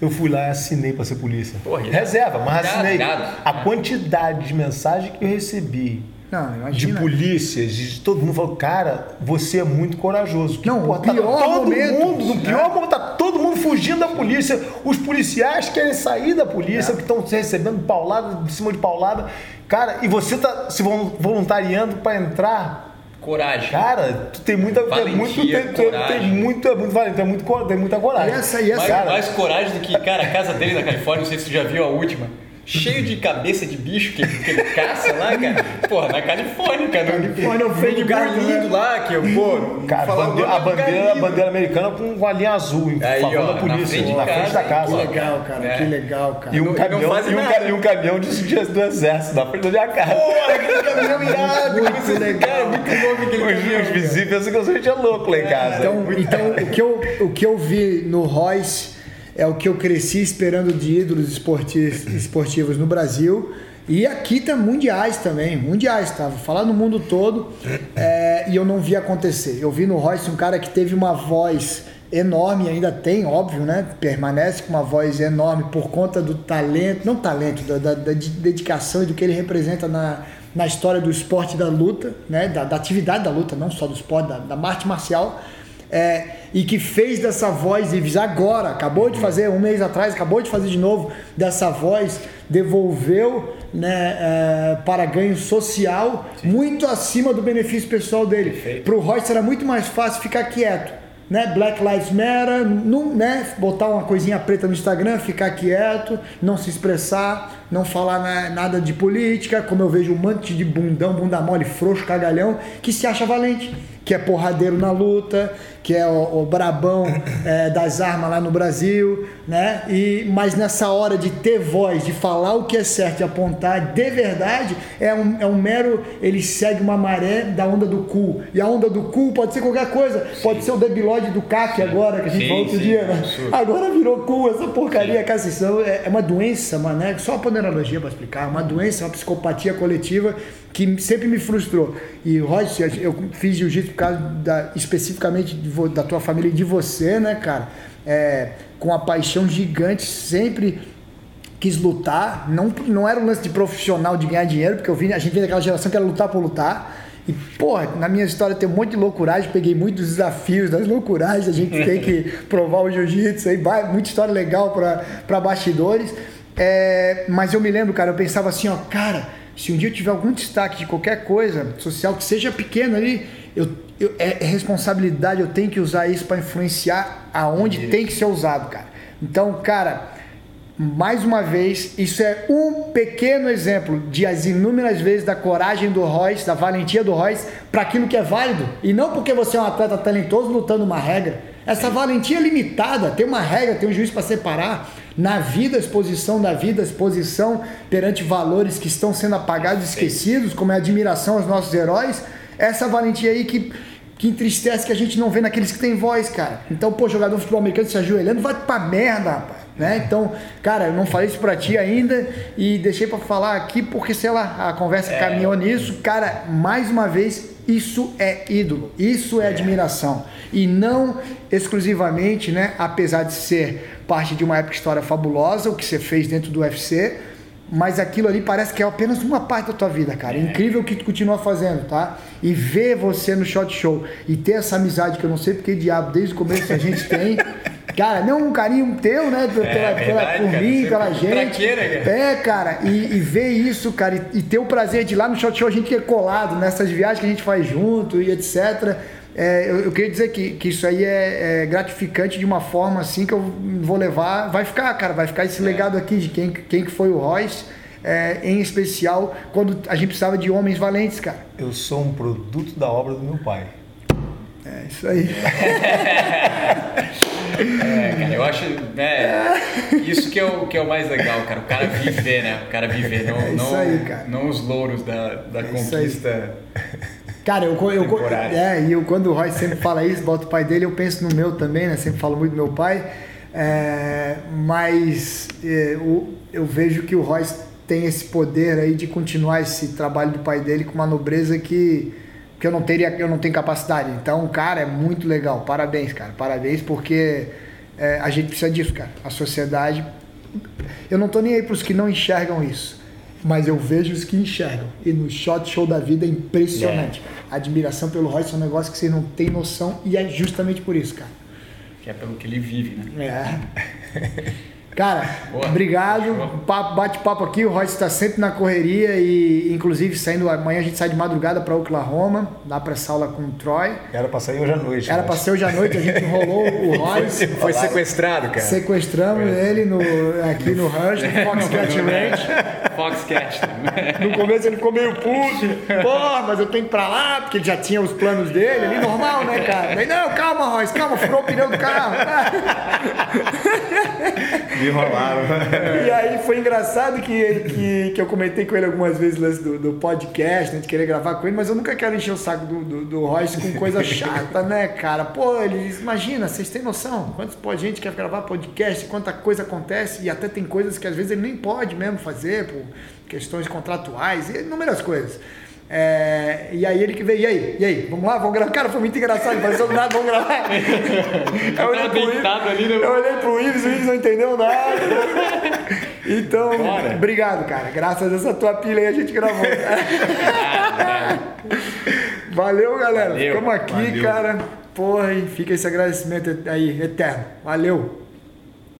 Speaker 2: eu fui lá e assinei para ser polícia.
Speaker 3: Porra.
Speaker 2: Reserva, mas assinei. A quantidade de mensagem que eu recebi
Speaker 1: Não,
Speaker 2: de polícias, de todo mundo falou, cara, você é muito corajoso. Que,
Speaker 1: Não,
Speaker 2: porra,
Speaker 1: o
Speaker 2: tá todo
Speaker 1: momento,
Speaker 2: mundo, no
Speaker 1: né?
Speaker 2: pior momento, tá todo mundo fugindo da polícia. Os policiais querem sair da polícia, que estão recebendo paulada, de cima de paulada. Cara, e você tá se vol- voluntariando para entrar
Speaker 3: coragem.
Speaker 2: Cara, tu tem muita.
Speaker 3: Valentia,
Speaker 2: tem muito, tem,
Speaker 3: coragem.
Speaker 2: tem muito, é muito valente, tem, muito, tem muita coragem.
Speaker 1: E essa- e essa-
Speaker 3: mais,
Speaker 2: cara,
Speaker 3: mais coragem do que, cara, a casa dele na Califórnia, não sei se tu já viu a última. Cheio de cabeça de bicho que, que ele caça lá, cara. Porra, na Califórnia, cara.
Speaker 1: Califórnia,
Speaker 3: um
Speaker 1: o
Speaker 3: lugar
Speaker 1: né?
Speaker 3: lindo lá, que eu, pô.
Speaker 2: Cara, bandeira- a
Speaker 3: é um
Speaker 2: bandeira, a bandeira americana com a linha azul
Speaker 3: Aí,
Speaker 2: favor
Speaker 3: ó,
Speaker 2: da
Speaker 3: na
Speaker 2: polícia,
Speaker 3: frente de
Speaker 2: na frente
Speaker 3: casa,
Speaker 2: da
Speaker 1: Que
Speaker 2: casa.
Speaker 1: legal, cara,
Speaker 3: É.
Speaker 1: que legal, cara.
Speaker 2: E um,
Speaker 3: Não-
Speaker 2: caminhão, e, um, ca- e um caminhão de, de- do exército na frente da minha casa.
Speaker 3: Porra, aquele caminhão irado.
Speaker 1: Muito
Speaker 3: que
Speaker 1: legal.
Speaker 3: Cara, muito bom aquele
Speaker 2: Os,
Speaker 3: caminhão.
Speaker 2: os vizinhos pensam que eu sou gente louco lá em casa.
Speaker 1: Então, então o, que eu, o que eu vi no Royce é o que eu cresci esperando de ídolos esporti- esportivos no Brasil. E aqui tem mundiais também, mundiais, tá? Vou falar no mundo todo é, e eu não vi acontecer. Eu vi no Royce um cara que teve uma voz enorme, ainda tem, óbvio, né? Permanece com uma voz enorme por conta do talento, não talento, da, da, da dedicação e do que ele representa na, na história do esporte da luta, né? Da, da, atividade da luta, não só do esporte, da, da arte marcial. É, e que fez dessa voz, e agora, acabou de fazer um mês atrás, acabou de fazer de novo dessa voz, devolveu né, é, para ganho social Sim. muito acima do benefício pessoal dele. Para o Royce era muito mais fácil ficar quieto. Né? Black Lives Matter, não, né? botar uma coisinha preta no Instagram, ficar quieto, não se expressar, não falar nada de política, como eu vejo um monte de bundão, bunda mole, frouxo, cagalhão, que se acha valente que é porradeiro na luta, que é o, o brabão é, das armas lá no Brasil, né? E, mas nessa hora de ter voz, de falar o que é certo e apontar de verdade, é um, é um mero. Ele segue uma maré da onda do cu. E a onda do cu pode ser qualquer coisa. Sim. Pode ser o debilóide do CAC agora, que a gente sim, falou outro sim, dia, né? Agora virou cu, essa porcaria, cara. É, é uma doença, mano, né? Só a ponerologia para explicar. É uma doença, uma psicopatia coletiva que sempre me frustrou. E Royce, eu fiz jiu-jitsu por causa da, especificamente de, da tua família e de você, né, cara? É, com a paixão gigante, sempre quis lutar. Não, não era um lance de profissional de ganhar dinheiro, porque eu vi, a gente vem daquela geração que era lutar por lutar. E, porra, na minha história tem um monte de loucuragem, peguei muitos desafios das loucuragens, a gente tem que provar o jiu-jitsu aí, vai, muita história legal para bastidores. É, mas eu me lembro, cara, eu pensava assim, ó, cara se um dia eu tiver algum destaque de qualquer coisa social que seja pequeno ali, eu, eu é, é responsabilidade, eu tenho que usar isso para influenciar aonde isso. tem que ser usado, cara. Então, cara, mais uma vez, isso é um pequeno exemplo de as inúmeras vezes da coragem do Royce, da valentia do Royce para aquilo que é válido. E não porque você é um atleta talentoso lutando uma regra. Essa valentia é limitada, tem uma regra, tem um juiz para separar na vida, exposição da vida, exposição perante valores que estão sendo apagados e esquecidos, como é a admiração aos nossos heróis, essa valentia aí que, que entristece que a gente não vê naqueles que têm voz, cara. Então, pô, jogador de futebol americano se ajoelhando, vai pra merda, rapaz. Né? Então, cara, eu não falei isso pra ti ainda e deixei para falar aqui porque, sei lá, a conversa é. caminhou nisso. Cara, mais uma vez, isso é ídolo, isso é, é admiração. E não exclusivamente, né, apesar de ser parte de uma época história fabulosa, o que você fez dentro do UFC, mas aquilo ali parece que é apenas uma parte da tua vida, cara. É incrível o que tu continua fazendo, tá? E ver você no shot show e ter essa amizade que eu não sei porque diabo desde o começo a gente tem. Cara, não um carinho teu, né? Pela, é, pela, por mim, pela gente. Cara. É, cara, e, e, ver isso, cara, e, e, ter o prazer de ir lá no shot show a gente é colado nessas viagens que a gente faz junto e etc. É, eu, eu, queria dizer que, que isso aí é, é, gratificante de uma forma assim que eu vou levar. Vai ficar, cara, vai ficar esse é. legado aqui de quem, quem que foi o Royce. É, em especial quando a gente precisava de homens valentes, cara.
Speaker 2: Eu sou um produto da obra do meu pai.
Speaker 1: É isso aí.
Speaker 3: é, cara, eu acho, né, isso que é, o, que é o mais legal, cara, o cara viver, né, o cara viver, não, é não, aí, não os louros da, da é conquista
Speaker 1: Cara, eu, eu, é, e eu, quando o Roy sempre fala isso, bota o pai dele, eu penso no meu também, né? Sempre falo muito do meu pai. É, mas é, eu, eu, vejo que o Roy tem esse poder aí de continuar esse trabalho do pai dele com uma nobreza que, que eu não teria, eu não tenho capacidade. Então, cara, é muito legal. Parabéns, cara. Parabéns porque é, a gente precisa disso, cara. A sociedade. Eu não tô nem aí para os que não enxergam isso mas eu vejo os que enxergam. E no shot show da vida é impressionante. É. A admiração pelo Royce é um negócio que você não tem noção e é justamente por isso, cara.
Speaker 3: Que é pelo que ele vive, né?
Speaker 1: É. Cara, Boa. obrigado. Bate-papo aqui. O Royce está sempre na correria e, inclusive, saindo amanhã a gente sai de madrugada para Oklahoma, lá para essa aula com o Troy.
Speaker 2: Era para sair hoje à noite.
Speaker 1: Era para sair hoje à noite, a gente enrolou o Royce.
Speaker 3: Foi, foi sequestrado, cara.
Speaker 1: Sequestramos foi. ele no, aqui no Rush, no Foxcat Ranch.
Speaker 3: Foxcat.
Speaker 1: No começo ele ficou meio puto. Porra, mas eu tenho que ir para lá, porque ele já tinha os planos dele ali, normal, né, cara? Não, calma, Royce, calma, furou o pneu do carro.
Speaker 2: enrolaram.
Speaker 1: e aí foi engraçado que, que, que eu comentei com ele algumas vezes do, do podcast, né, de querer gravar com ele, mas eu nunca quero encher o saco do, do, do Royce com coisa chata, né, cara? Pô, ele imagina, vocês têm noção quantos pode gente quer gravar podcast, quanta coisa acontece, e até tem coisas que às vezes ele nem pode mesmo fazer, por questões contratuais e inúmeras coisas. É, e aí ele que veio, e aí, e aí, vamos lá, vamos gravar. Cara, foi muito engraçado, pareceu nada, vamos gravar. eu, olhei pro Ives, ali, né? eu olhei pro Ives, o Ives não entendeu nada. Então, Bora. obrigado, cara. Graças a essa tua pilha aí a gente gravou. Valeu, galera. Valeu, Ficamos aqui, valeu. cara. Porra, e fica esse agradecimento aí, eterno. Valeu.